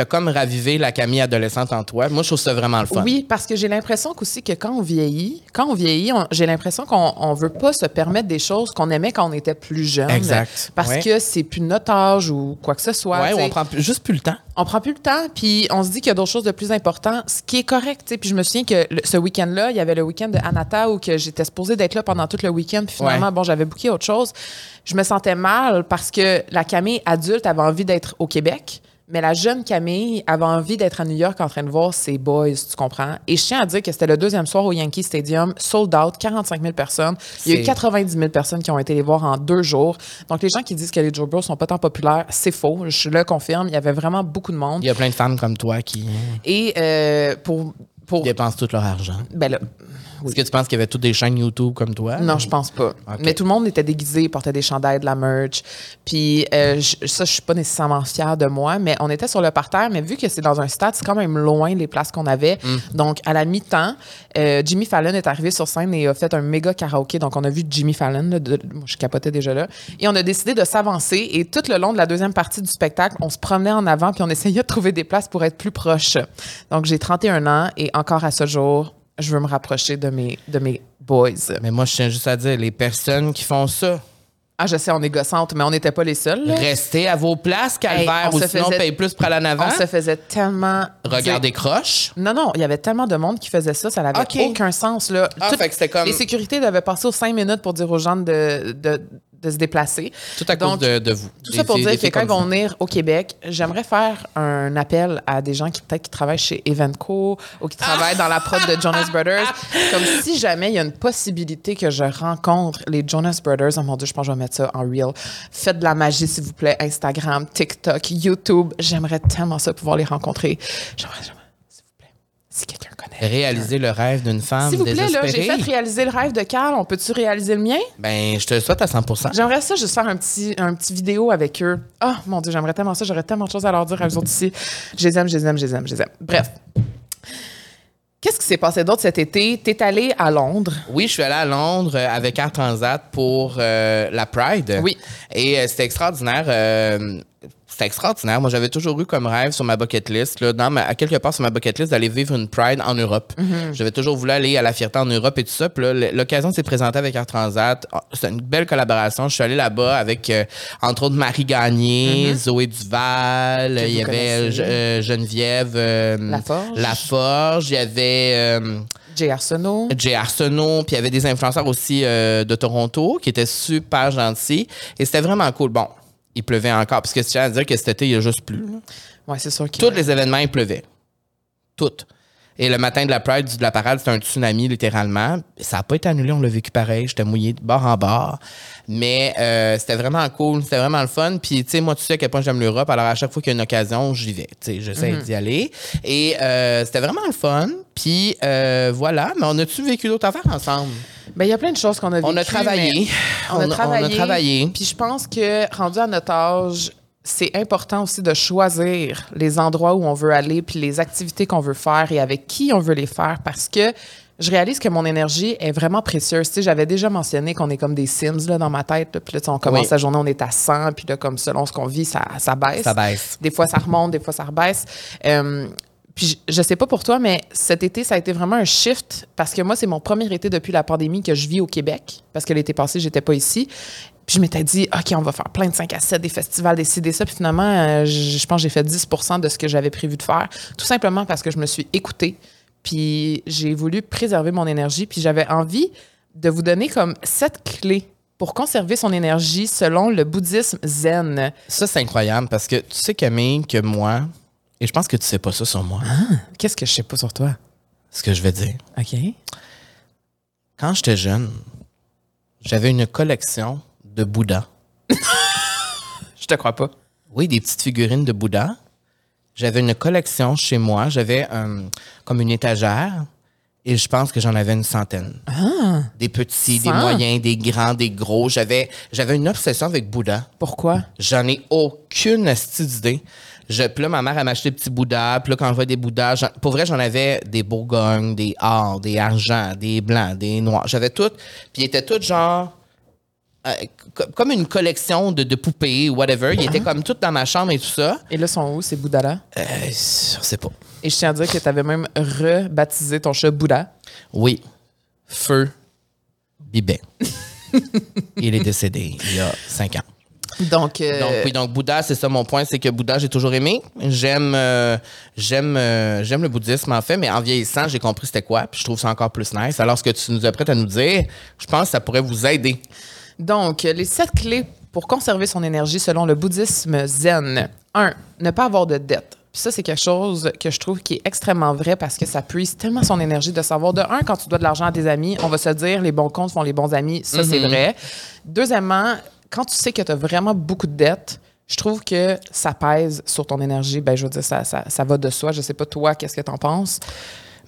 T'as comme ravivé la Camille adolescente en toi. Moi, je trouve ça vraiment le fun. Oui, parce que j'ai l'impression qu'aussi que quand on vieillit, quand on vieillit, on- j'ai l'impression qu'on on veut pas se permettre des choses qu'on aimait quand on était plus jeune. Exact. Parce Ouais. que c'est plus notre âge ou quoi que ce soit. Sais. on prend plus- juste plus le temps. on prend plus le temps, puis on se dit qu'il y a d'autres choses de plus importantes, ce qui est correct. tu sais. Puis je me souviens que le- ce week-end-là, il y avait le week-end de Anata où que j'étais supposée d'être là pendant tout le week-end, puis finalement, Ouais. bon, j'avais booké autre chose. Je me sentais mal parce que la Camille adulte avait envie d'être au Québec. Mais la jeune Camille avait envie d'être à New York en train de voir ses boys, tu comprends? Et je tiens à dire que c'était le deuxième soir au Yankee Stadium, sold out, 45 000 personnes. Il y a eu C'est- 90 000 personnes qui ont été les voir en deux jours. Donc, les gens qui disent que les Joe Bros sont pas tant populaires, c'est faux. Je le confirme. Il y avait vraiment beaucoup de monde. Il y a plein de femmes comme toi qui Et euh, pour. Pour dépensent tout leur argent. ben là, Est-ce que tu penses qu'il y avait toutes des chaînes YouTube comme toi? non, je pense pas. Mais tout le monde était déguisé, portait des chandails, de la merch. Puis euh, je- ça, je suis pas nécessairement fière de moi, mais on était sur le parterre. Mais vu que c'est dans un stade, c'est quand même loin les places qu'on avait. Donc à la mi-temps, euh, Jimmy Fallon est arrivé sur scène et a fait un méga karaoké. Donc on a vu Jimmy Fallon. je capotais déjà là. Et on a décidé de s'avancer. Et tout le long de la deuxième partie du spectacle, on se promenait en avant puis on essayait de trouver des places pour être plus proche. Donc j'ai 31 ans et encore à ce jour, je veux me rapprocher de mes, de mes boys. Mais moi, je tiens juste à dire, les personnes qui font ça, Ah, je sais, on est gossante, mais on n'était pas les seuls. là. restez à vos places, calvaire, Hey, on ou se sinon faisait- paye plus pour aller en avant. On se faisait tellement. Regardez croche. Non, non, il y avait tellement de monde qui faisait ça, ça n'avait Ok. aucun sens. Là. Ah, fait que c'était comme- Les sécurités devaient passer aux cinq minutes pour dire aux gens de, de, de se déplacer. Tout à cause Donc, de, de vous. Tout ça pour Des- dire des que quand ils vont venir au Québec, j'aimerais faire un appel à des gens qui peut-être qui travaillent chez Evenco ou qui travaillent dans la prod de Jonas Brothers. Comme si jamais il y a une possibilité que je rencontre les Jonas Brothers. Oh mon Dieu, je pense que je vais mettre ça en real. Faites de la magie, s'il vous plaît. Instagram, TikTok, YouTube. J'aimerais tellement ça pouvoir les rencontrer. J'aimerais, j'aimerais. Si quelqu'un connaît. Réaliser le rêve d'une femme S'il vous plaît, là, j'ai fait réaliser le rêve de Carl. On peut-tu réaliser le mien? Ben, je te le souhaite à 100% J'aimerais ça juste faire un petit, un petit vidéo avec eux. Ah, mon Dieu, j'aimerais tellement ça. J'aurais tellement de choses à leur dire à eux autres ici. Je les aime, je les aime, je les aime, je les aime. Bref. Qu'est-ce qui s'est passé d'autre cet été? T'es allé à Londres. Oui, je suis allé à Londres euh, avec Air Transat pour euh, la Pride. Oui. Et euh, c'était extraordinaire. euh, c'était extraordinaire. Moi, j'avais toujours eu comme rêve sur ma bucket list, là, dans ma, à quelque part sur ma bucket list, d'aller vivre une Pride en Europe. Mm-hmm. J'avais toujours voulu aller à la fierté en Europe et tout ça. Puis l'occasion s'est présentée avec Air Transat. Ah, C'était une belle collaboration. Je suis allé là-bas avec, euh, entre autres, Marie Gagné, Zoé Duval. Mm-hmm. Que Il y avait euh, Geneviève euh, Laforge. Laforge. Il y avait... euh, Jay Arsenault. Jay Arsenault, puis il y avait des influenceurs aussi euh, de Toronto qui étaient super gentils. Et c'était vraiment cool. Bon, il pleuvait encore, parce que je tiens à dire que cet été, il y a juste plu. là. Ouais, c'est sûr. Tous les événements, il pleuvait. Toutes. Et le matin de la Pride, de la parade, c'était un tsunami, littéralement. Ça n'a pas été annulé, on l'a vécu pareil. J'étais mouillé de bord en bord. Mais euh, c'était vraiment cool, c'était vraiment le fun. Puis, tu sais, moi, tu sais à quel point j'aime l'Europe. Alors, à chaque fois qu'il y a une occasion, j'y vais. Tu sais, j'essaie d'y aller. Et euh, c'était vraiment le fun. Puis, euh, voilà. Mais on a-tu vécu d'autres affaires ensemble? Ben, il y a plein de choses qu'on a vécues. On a travaillé. On, On a- a on a travaillé. travaillé. Puis je pense que, rendu à notre âge, c'est important aussi de choisir les endroits où on veut aller, puis les activités qu'on veut faire et avec qui on veut les faire parce que je réalise que mon énergie est vraiment précieuse. Tu sais, j'avais déjà mentionné qu'on est comme des Sims là, dans ma tête. là. Puis là, tu sais, on commence Oui. la journée, on est à 100, puis là, comme selon ce qu'on vit, ça, ça baisse. Ça baisse. Des fois, ça remonte, des fois, ça rebaisse. Euh, puis je, je sais pas pour toi, mais cet été, ça a été vraiment un shift parce que moi, c'est mon premier été depuis la pandémie que je vis au Québec parce que l'été passé, j'étais pas ici. Puis je m'étais dit, OK, on va faire plein de 5 à 7, des festivals, des ci, des ça. Puis finalement, euh, je, je pense que j'ai fait 10% de ce que j'avais prévu de faire, tout simplement parce que je me suis écoutée. Puis j'ai voulu préserver mon énergie. Puis j'avais envie de vous donner comme sept clés pour conserver son énergie selon le bouddhisme zen. Ça, c'est incroyable parce que tu sais, Camille, que moi, et je pense que tu sais pas ça sur moi, Qu'est-ce que je sais pas sur toi? ce que je vais dire. OK. Quand j'étais jeune, j'avais une collection de Bouddha. Je te crois pas. Oui, des petites figurines de Bouddha. J'avais une collection chez moi. J'avais euh, comme une étagère. Et je pense que j'en avais une centaine. Des petits, des moyens, des grands, des gros. J'avais, j'avais une obsession avec Bouddha. Pourquoi? J'en ai aucune astuce d'idée. Je, puis là, ma mère, elle m'achetait des petits Bouddhas. Puis là, quand je vois des Bouddhas, j'en- pour vrai, j'en avais des Bourgognes, des or, des argents, des blancs, des noirs. J'avais tout. Puis ils étaient tous genre. Euh, co- comme une collection de, de poupées ou whatever. Ils étaient comme toutes dans ma chambre et tout ça. Et là, sont où, ces Bouddhas-là? Euh, je sais pas. Et je tiens à dire que tu avais même rebaptisé ton chat Bouddha. Oui. Feu Bibet. il est décédé il y a cinq ans. Donc, euh, Donc, oui, donc Bouddha, c'est ça mon point, c'est que Bouddha, j'ai toujours aimé. J'aime euh, j'aime euh, j'aime le bouddhisme, en fait, mais en vieillissant, j'ai compris c'était quoi, puis je trouve ça encore plus nice. Alors, ce que tu nous apprêtes à nous dire, je pense que ça pourrait vous aider. Donc, les sept clés pour conserver son énergie selon le bouddhisme zen. 1. Ne pas avoir de dette. Puis ça, c'est quelque chose que je trouve qui est extrêmement vrai parce que ça puise tellement son énergie de savoir, de un, quand tu dois de l'argent à tes amis, on va se dire, les bons comptes font les bons amis. Ça, c'est vrai. Deuxièmement, quand tu sais que tu as vraiment beaucoup de dettes, je trouve que ça pèse sur ton énergie. Ben, je veux dire, ça, ça, ça va de soi. Je sais pas, toi, qu'est-ce que tu en penses?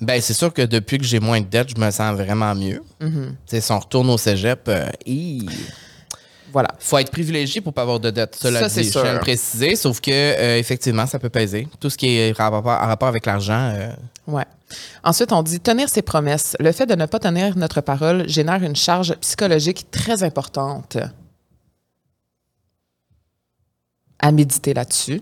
Ben, c'est sûr que depuis que j'ai moins de dettes, je me sens vraiment mieux. Tu sais, si on retourne au cégep, euh, hi, Voilà. faut être privilégié pour pas avoir de dettes. Cela Ça, dit, c'est je viens de sûr. préciser, sauf que, euh, effectivement, ça peut peser. Tout ce qui est rapport, en rapport avec l'argent, euh, Ouais. Ensuite, on dit tenir ses promesses. Le fait de ne pas tenir notre parole génère une charge psychologique très importante. À méditer là-dessus.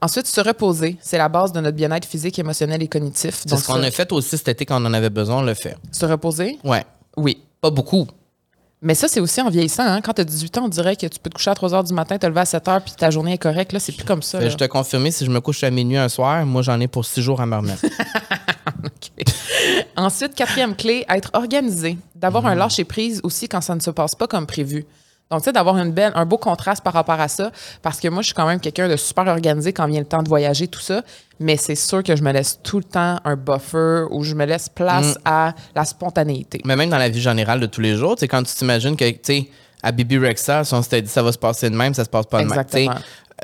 Ensuite, se reposer. C'est la base de notre bien-être physique, émotionnel et cognitif. c'est Donc, ce qu'on a fait aussi cet été quand on en avait besoin, on le fait. Se reposer? Ouais. Oui. Pas beaucoup. Mais ça, c'est aussi en vieillissant. Hein? Quand tu as 18 ans, on dirait que tu peux te coucher à 3 heures du matin, te lever à 7 heures, puis ta journée est correcte. Là, c'est plus comme ça. Ben, là. je te confirmer, si je me couche à minuit un soir, moi, j'en ai pour six jours à me remettre. Ensuite, quatrième clé, être organisé. D'avoir un lâcher-prise aussi quand ça ne se passe pas comme prévu. Donc, tu sais, d'avoir une belle, un beau contraste par rapport à ça, parce que moi, je suis quand même quelqu'un de super organisé quand vient le temps de voyager, tout ça. Mais c'est sûr que je me laisse tout le temps un buffer ou je me laisse place Mm. à la spontanéité. Mais même dans la vie générale de tous les jours, tu sais, quand tu t'imagines que, tu sais, à Bibi Rexa, si on s'était dit ça va se passer de même, ça se passe pas de même. Exactement.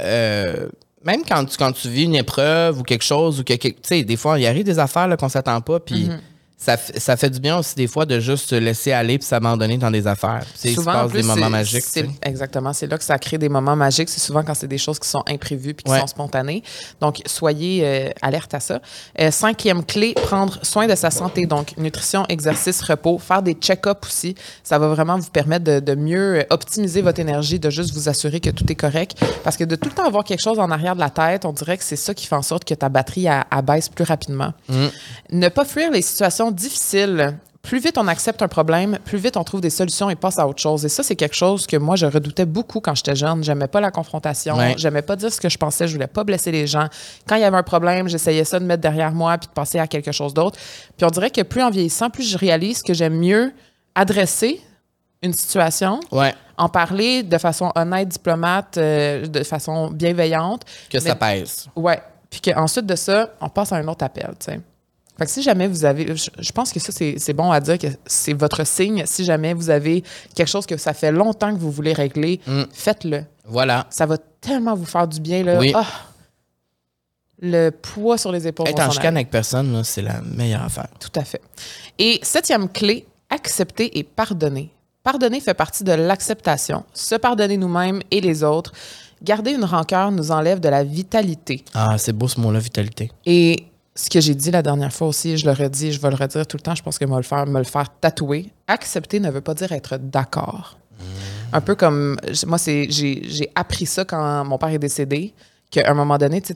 euh, même quand tu, quand tu vis une épreuve ou quelque chose, ou que, tu sais, des fois, il arrive des affaires qu'on s'attend pas, puis Mm-hmm. Ça, ça fait du bien aussi des fois de juste se laisser aller puis s'abandonner dans des affaires. Tu sais, il se Souvent, passe plus, des moments magiques. Exactement. C'est là que ça crée des moments magiques. C'est souvent quand c'est des choses qui sont imprévues puis qui Ouais. sont spontanées. Donc, soyez euh, alerte à ça. Euh, cinquième clé, prendre soin de sa santé. Donc, nutrition, exercice, repos. Faire des check-ups aussi. Ça va vraiment vous permettre de, de mieux euh, optimiser votre énergie, de juste vous assurer que tout est correct. Parce que de tout le temps avoir quelque chose en arrière de la tête, on dirait que c'est ça qui fait en sorte que ta batterie elle- elle baisse plus rapidement. Ne pas fuir les situations difficiles. Plus vite on accepte un problème, plus vite on trouve des solutions et passe à autre chose. Et ça, c'est quelque chose que moi, je redoutais beaucoup quand j'étais jeune. J'aimais pas la confrontation. Ouais. J'aimais pas dire ce que je pensais. Je voulais pas blesser les gens. Quand il y avait un problème, j'essayais ça de mettre derrière moi puis de passer à quelque chose d'autre. Puis on dirait que plus en vieillissant, plus je réalise que j'aime mieux adresser une situation, Ouais, en parler de façon honnête, diplomate, euh, de façon bienveillante. que ça pèse. Ouais. Puis qu'ensuite de ça, on passe à un autre appel, tu sais. Fait que si jamais vous avez, je, je pense que ça, c'est bon à dire que c'est votre signe. Si jamais vous avez quelque chose que ça fait longtemps que vous voulez régler, faites-le. Voilà. Ça va tellement vous faire du bien, là. Oui. Ah! le poids sur les épaules. Être en chicane avec personne, là, c'est la meilleure affaire. Tout à fait. Et septième clé, accepter et pardonner. Pardonner fait partie de l'acceptation. Se pardonner nous-mêmes et les autres. Garder une rancœur nous enlève de la vitalité. Ah, c'est beau ce mot-là, vitalité. Et ce que j'ai dit la dernière fois aussi, je le redis, je vais le redire tout le temps, je pense que me le faire, me le faire tatouer. Accepter ne veut pas dire être d'accord. Un peu comme, moi, c'est, j'ai, appris ça quand mon père est décédé, qu'à un moment donné, tu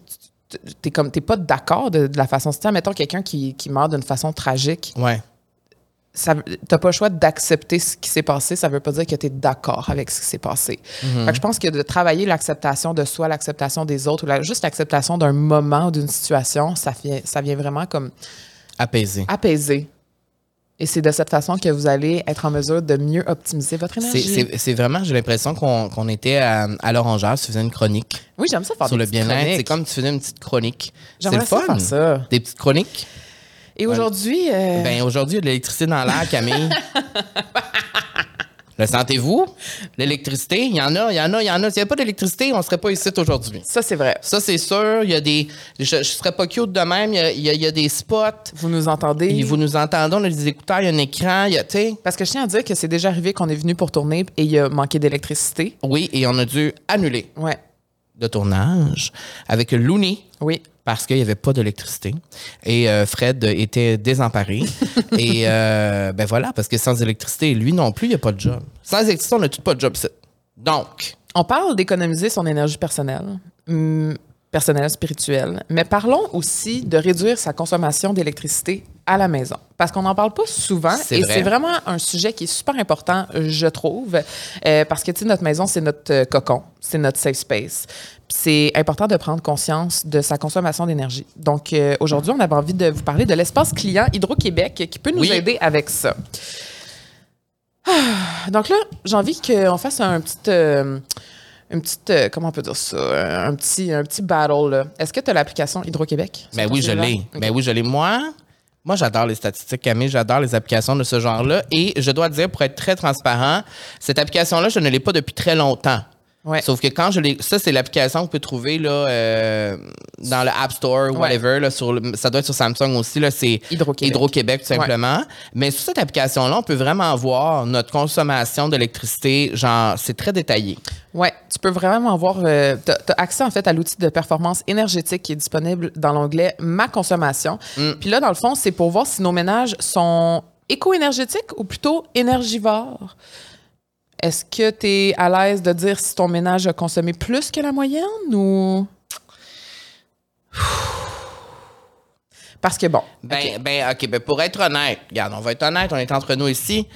t'es comme, t'es pas d'accord de, de la façon. Si, mettons quelqu'un qui, qui meurt d'une façon tragique, Ouais. Ça, t'as pas le choix d'accepter ce qui s'est passé. Ça veut pas dire que tu es d'accord avec ce qui s'est passé. Fait que je pense que de travailler l'acceptation de soi, l'acceptation des autres, ou la- juste l'acceptation d'un moment ou d'une situation, ça vient, ça vient vraiment comme Apaisé. apaiser. Et c'est de cette façon que vous allez être en mesure de mieux optimiser votre C'est- énergie. C'est c'est vraiment, j'ai l'impression qu'on qu'on était à, à l'orangeur, tu faisais une chronique Oui, j'aime ça faire sur des le bien-être. C'est comme tu faisais une petite chronique. C'est J'aimerais ça fun. faire ça. Des petites chroniques? Et aujourd'hui, euh, Ben aujourd'hui, il y a de l'électricité dans l'air, Camille. Le sentez-vous? L'électricité, il y en a, il y en a, il y en a. S'il n'y avait pas d'électricité, on ne serait pas ici aujourd'hui. ça, c'est vrai. Ça, c'est sûr. Il y a des. Je ne serais pas cute de même. Il y a, il y a- il y a des spots. Vous nous entendez? Et vous nous entendez, on a des écouteurs, il y a un écran, il y a. Parce que je tiens à dire que c'est déjà arrivé qu'on est venu pour tourner et il y a manqué d'électricité. Oui, et on a dû annuler Ouais. le tournage avec Looney Oui. Parce qu'il n'y avait pas d'électricité. Et euh, Fred était désemparé. et euh, ben voilà, parce que sans électricité, lui non plus, il n'y a pas de job. Sans électricité, on n'a tout pas de job. Donc, On parle d'économiser son énergie personnelle, hum, personnelle, spirituelle, mais parlons aussi de réduire sa consommation d'électricité à la maison. Parce qu'on n'en parle pas souvent C'est et vrai. c'est vraiment un sujet qui est super important, je trouve, euh, parce que, tu sais, notre maison, c'est notre euh, cocon, c'est notre safe space. C'est important de prendre conscience de sa consommation d'énergie. Donc, euh, aujourd'hui, on avait envie de vous parler de l'espace client Hydro-Québec qui peut nous Oui. aider avec ça. Ah, donc là, j'ai envie qu'on fasse un petit... euh, une petite, euh, comment on peut dire ça, un petit, un petit battle. là. Est-ce que tu as l'application Hydro-Québec? ben oui, je l'ai. Ok. Ben oui, je l'ai. Moi, moi j'adore les statistiques, Camille. J'adore les applications de ce genre-là. Et je dois dire, pour être très transparent, cette application-là, je ne l'ai pas depuis très longtemps. Ouais. Sauf que quand je l'ai. Ça, c'est l'application que vous pouvez trouver là, euh, dans le App Store, whatever. Là, sur le- ça doit être sur Samsung aussi. C'est Hydro-Québec. Hydro-Québec, tout simplement. Mais sur cette application-là, on peut vraiment voir notre consommation d'électricité. Genre, c'est très détaillé. Ouais, tu peux vraiment voir, tu as, accès en fait à l'outil de performance énergétique qui est disponible dans l'onglet Ma consommation. Mm. Puis là, dans le fond, c'est pour voir si nos ménages sont éco-énergétiques ou plutôt énergivores. Est-ce que tu es à l'aise de dire si ton ménage a consommé plus que la moyenne ou? Parce que bon. Ben, ben, OK, ben, pour être honnête, regarde, on va être honnête, on est entre nous ici.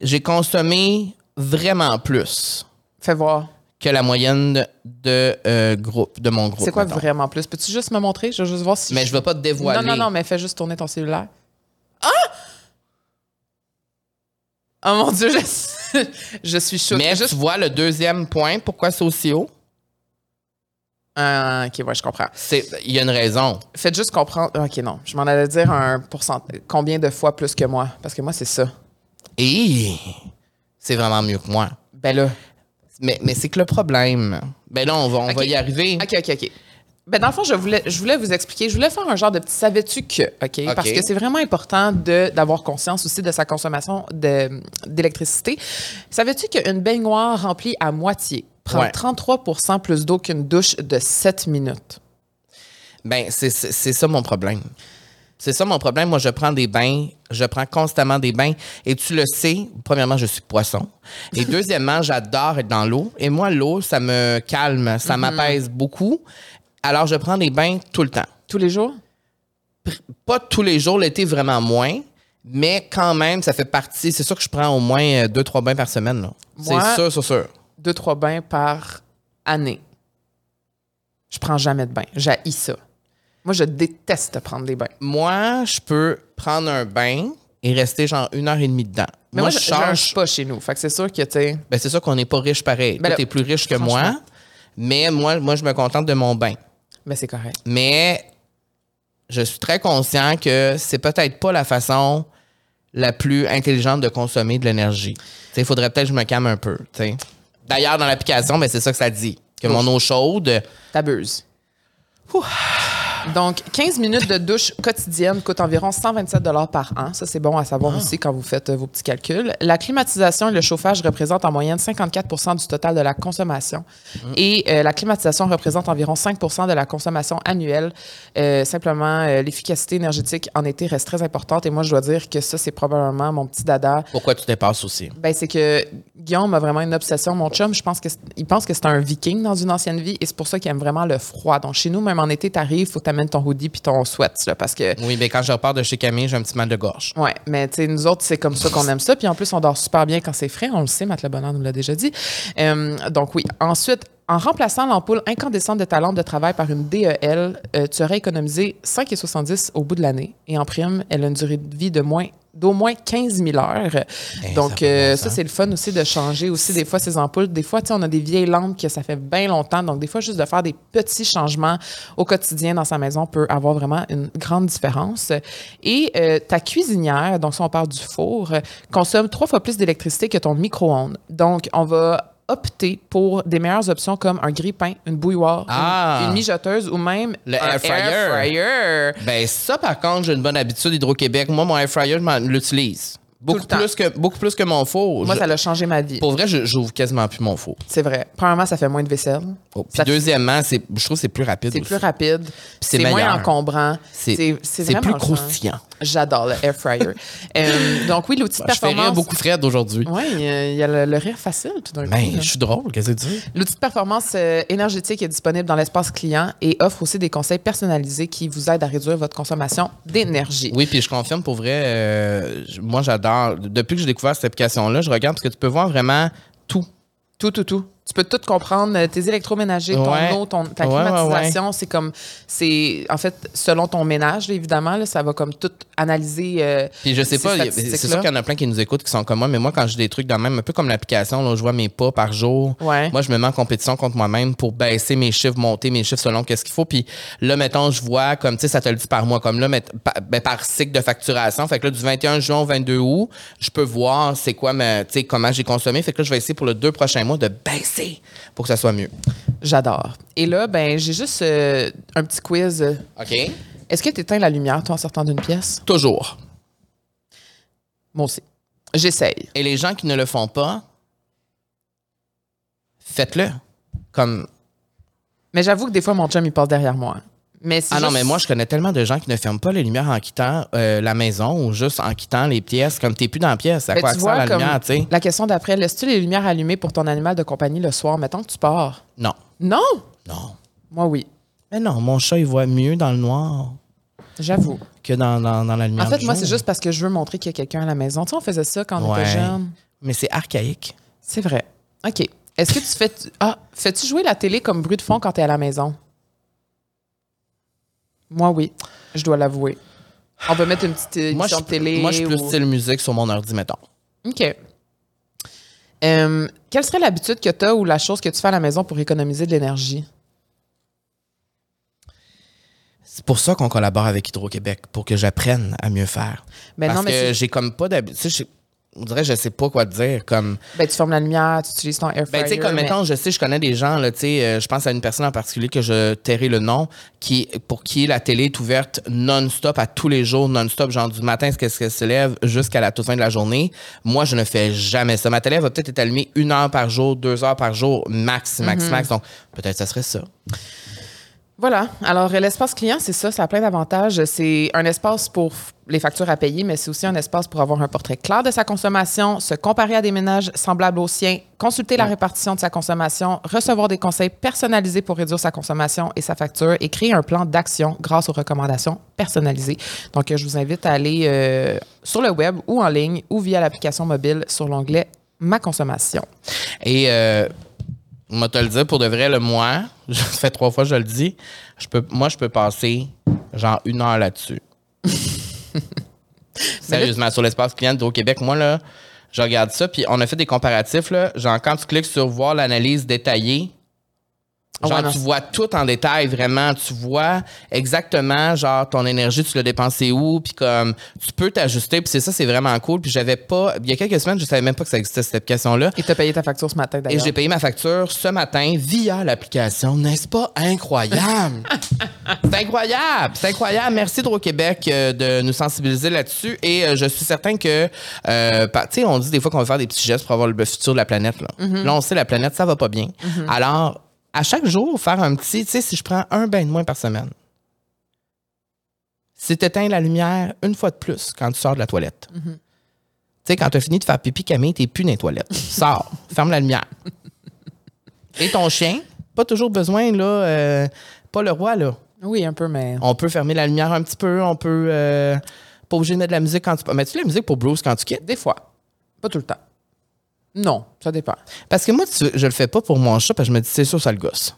J'ai consommé vraiment plus Fais voir. que la moyenne de, euh, groupe, de mon groupe. C'est quoi mettons. vraiment plus? Peux-tu juste me montrer? Je veux juste voir si. Mais je ne vais pas te dévoiler. Non, non, non, mais fais juste tourner ton cellulaire. Ah! Oh mon Dieu, je, je suis choquée. Mais Juste- tu vois le deuxième point, pourquoi c'est aussi haut? Ah, ok, ouais, je comprends. Il y a une raison. Faites juste comprendre. Ok, non, je m'en allais dire un pourcentage. Combien de fois plus que moi? Parce que moi, c'est ça. Et c'est vraiment mieux que moi. Ben là. Mais, mais c'est que le problème. Ben là, on va, on va y arriver. Ok, ok, ok. Ben, dans le fond, je voulais, je voulais vous expliquer, je voulais faire un genre de petit savais-tu que, OK? OK. Parce que c'est vraiment important d'avoir conscience aussi de sa consommation d'électricité. Savais-tu qu'une baignoire remplie à moitié prend Ouais. 33% plus d'eau qu'une douche de 7 minutes? Ben, c'est ça mon problème. C'est ça mon problème. Moi, je prends des bains, je prends constamment des bains. Et tu le sais, premièrement, je suis poisson. Et deuxièmement, j'adore être dans l'eau. Et moi, l'eau, ça me calme, ça m'apaise beaucoup. Alors, je prends des bains tout le temps. Tous les jours? Pas tous les jours, l'été, vraiment moins. Mais quand même, ça fait partie. C'est sûr que je prends au moins euh, deux, trois bains par semaine. Moi- C'est sûr, c'est sûr. Deux, trois bains par année. Je prends jamais de bain. J'haïs ça. Moi, je déteste prendre des bains. Moi, je peux prendre un bain et rester genre une heure et demie dedans. Mais moi, je je change pas chez nous. Fait que c'est sûr que, tu Ben, c'est sûr qu'on n'est pas riche pareil. Ben là, t'es plus riche que moi. Mais moi, moi, je me contente de mon bain. Ben c'est correct. Mais je suis très conscient que c'est peut-être pas la façon la plus intelligente de consommer de l'énergie. Il faudrait peut-être que je me calme un peu. D'ailleurs, dans l'application, ben, c'est ça que ça dit. Que mon eau chaude, T'abuses. Donc, 15 minutes de douche quotidienne coûte environ 127 par an. Ça, c'est bon à savoir aussi quand vous faites euh, vos petits calculs. La climatisation et le chauffage représentent en moyenne 54 du total de la consommation. Et euh, la climatisation représente environ 5 de la consommation annuelle. Euh, simplement, euh, l'efficacité énergétique en été reste très importante. Et moi, je dois dire que ça, c'est probablement mon petit dada. pourquoi tu dépasses aussi? Ben, c'est que Guillaume a vraiment une obsession. Mon chum, je pense que c'est- il pense que c'est un viking dans une ancienne vie et c'est pour ça qu'il aime vraiment le froid. Donc, chez nous, même en été, t'arrives, faut que t'amènes ton hoodie puis ton sweat, là, parce que, Oui, mais quand je repars de chez Camille, j'ai un petit mal de gorge. ouais, mais tu sais, nous autres, c'est comme ça qu'on aime ça. Puis en plus, on dort super bien quand c'est frais. On le sait, Matt Le Bonheur nous l'a déjà dit. Euh, donc, oui. Ensuite, en remplaçant l'ampoule incandescente de ta lampe de travail par une DEL, euh, tu aurais économisé 5,70 au bout de l'année. Et en prime, elle a une durée de vie de moins d'au moins 15 000 heures. Eh, Donc, ça euh, ça, c'est le fun aussi de changer aussi des fois ces ampoules. Des fois, tu sais, on a des vieilles lampes que ça fait bien longtemps. Donc, des fois, juste de faire des petits changements au quotidien dans sa maison peut avoir vraiment une grande différence. Et euh, ta cuisinière, donc si on parle du four, euh, consomme trois fois plus d'électricité que ton micro-ondes. Donc, on va opter pour des meilleures options comme un grille-pain, une bouilloire, une- Ah. une, mijoteuse ou même Le un air fryer. fryer. Ben ça, par contre, j'ai une bonne habitude Hydro-Québec. Moi, mon air fryer, je l'utilise. Beaucoup plus, que, beaucoup plus que mon four. Moi, Je- ça a changé ma vie. Pour vrai, je- j'ouvre quasiment plus mon four. C'est vrai. Premièrement, ça fait moins de vaisselle. Oh, Puis deuxièmement, c'est, je trouve que c'est plus rapide. C'est plus rapide. c'est moins encombrant. C'est, c'est, plus croustillant. J'adore le air fryer. Euh, donc oui, l'outil de Je fais rire performance. beaucoup Fred aujourd'hui. Oui, il y a- il y a le, le rire facile tout d'un coup. Ben, là. je suis drôle, qu'est-ce que tu dis? L'outil de performance euh, énergétique est disponible dans l'espace client et offre aussi des conseils personnalisés qui vous aident à réduire votre consommation d'énergie. Oui, puis je confirme pour vrai, euh, moi j'adore. Depuis que j'ai découvert cette application-là, je regarde parce que tu peux voir vraiment tout. Tout, tout, tout. Tu peux tout comprendre. euh, Tes électroménagers, ton Ouais. eau, ton, ta Ouais, ouais, climatisation, c'est comme, c'est, en fait, selon ton ménage, là, évidemment, là, ça va comme tout analyser. euh, Puis je sais pas, c'est sûr qu'il y en a plein qui nous écoutent qui sont comme moi, mais moi quand j'ai des trucs dans le même, un peu comme l'application, là, où je vois mes pas par jour. Ouais. Moi, je me mets en compétition contre moi-même pour baisser mes chiffres, monter mes chiffres selon qu'est-ce qu'il faut. Puis là, mettons, je vois comme, tu sais, ça te le dit par mois, comme là, pa- ben, par cycle de facturation. Fait que là, du 21 juin au 22 août, je peux voir c'est quoi, tu sais, comment j'ai consommé. Fait que là, je vais essayer pour les deux prochains mois de baisser pour que ça soit mieux. J'adore. Et là, ben, j'ai juste euh, un petit quiz. OK? Est-ce que tu éteins la lumière, toi, en sortant d'une pièce? Toujours. Moi aussi. J'essaye. Et les gens qui ne le font pas, faites-le. Comme, Mais j'avoue que des fois, mon chum, il passe derrière moi. Mais Ah non, mais moi, je connais tellement de gens qui ne ferment pas les lumières en quittant euh, la maison ou juste en quittant les pièces. Comme t'es plus dans la pièce, à quoi tu que ça, vois, la lumière, tu sais? la question d'après, laisses-tu les lumières allumées pour ton animal de compagnie le soir? Mettons que tu pars? Non. Non? Non. Moi, oui. Mais non, mon chat, il voit mieux dans le noir J'avoue. que dans, dans, dans la lumière. En fait, du moi, c'est juste parce que je veux montrer qu'il y a quelqu'un à la maison. Tu sais, on faisait ça quand on Ouais. était jeune. Mais c'est archaïque. C'est vrai. OK. Est-ce que tu fais. Ah, fais-tu jouer la télé comme bruit de fond quand tu es à la maison? Moi, oui. Je dois l'avouer. On peut mettre une petite émission de télé. moi, je suis plus ou- style musique sur mon ordi, mettons. OK. Euh, quelle serait l'habitude que tu as ou la chose que tu fais à la maison pour économiser de l'énergie? C'est pour ça qu'on collabore avec Hydro-Québec, pour que j'apprenne à mieux faire. Ben Parce non, mais que j'ai comme pas d'habitude. On dirait, je sais pas quoi te dire. Comme, ben, tu fermes la lumière, tu utilises ton air fryer. Ben, tu sais, comme mais- mettons, je sais, je connais des gens, là, tu sais, euh, je pense à une personne en particulier que je tairai le nom, qui, pour qui la télé est ouverte non-stop à tous les jours, non-stop, genre du matin, ce qu'elle se lève jusqu'à la toute fin de la journée. Moi, je ne fais jamais ça. Ma télé va peut-être être allumée une heure par jour, deux heures par jour, max, max, Mhm. max. Donc, peut-être ça serait ça. Voilà. Alors, euh, l'espace client, c'est ça, ça a plein d'avantages. C'est un espace pour les factures à payer, mais c'est aussi un espace pour avoir un portrait clair de sa consommation, se comparer à des ménages semblables aux siens, consulter la répartition de sa consommation, recevoir des conseils personnalisés pour réduire sa consommation et sa facture et créer un plan d'action grâce aux recommandations personnalisées. Donc, euh, je vous invite à aller euh, sur le web ou en ligne ou via l'application mobile sur l'onglet Ma consommation. Et, euh, moi, te le dire, pour de vrai, le mois, ça fait trois fois que je le dis, je peux, moi, je peux passer genre une heure là-dessus. Sérieusement, sur l'espace client au Québec, moi, là, je regarde ça, puis on a fait des comparatifs, là. Genre, quand tu cliques sur voir l'analyse détaillée, Ah genre, ouais, tu vois tout en détail, vraiment. Tu vois exactement, genre, ton énergie, tu l'as dépensé où, puis comme, tu peux t'ajuster, puis c'est ça, c'est vraiment cool. Puis j'avais pas, il y a quelques semaines, je savais même pas que ça existait, cette application-là. Et tu as payé ta facture ce matin, Et d'ailleurs. j'ai payé ma facture ce matin via l'application. N'est-ce pas? Incroyable? c'est incroyable! C'est incroyable. Merci Hydro-Québec euh, de nous sensibiliser là-dessus. Et euh, je suis certain que, euh, tu sais, on dit des fois qu'on va faire des petits gestes pour avoir le futur de la planète. Là, Là, on sait la planète, ça va pas bien. Alors, à chaque jour, faire un petit, tu sais, si je prends un bain de moins par semaine, tu éteins la lumière une fois de plus quand tu sors de la toilette. Tu sais, quand tu as fini de faire pipi, Camille, t'es plus dans les toilettes. Sors, ferme la lumière. Et ton chien, pas toujours besoin, là, euh, pas le roi, là. Oui, un peu, mais. On peut fermer la lumière un petit peu, on peut. euh, pas obligé de mettre de la musique quand tu. Mets-tu la musique pour Bruce quand tu quittes? Des fois. Pas tout le temps. Non, ça dépend. Parce que moi, tu- je le fais pas pour mon chat, parce que je me dis, c'est sûr, ça le gosse.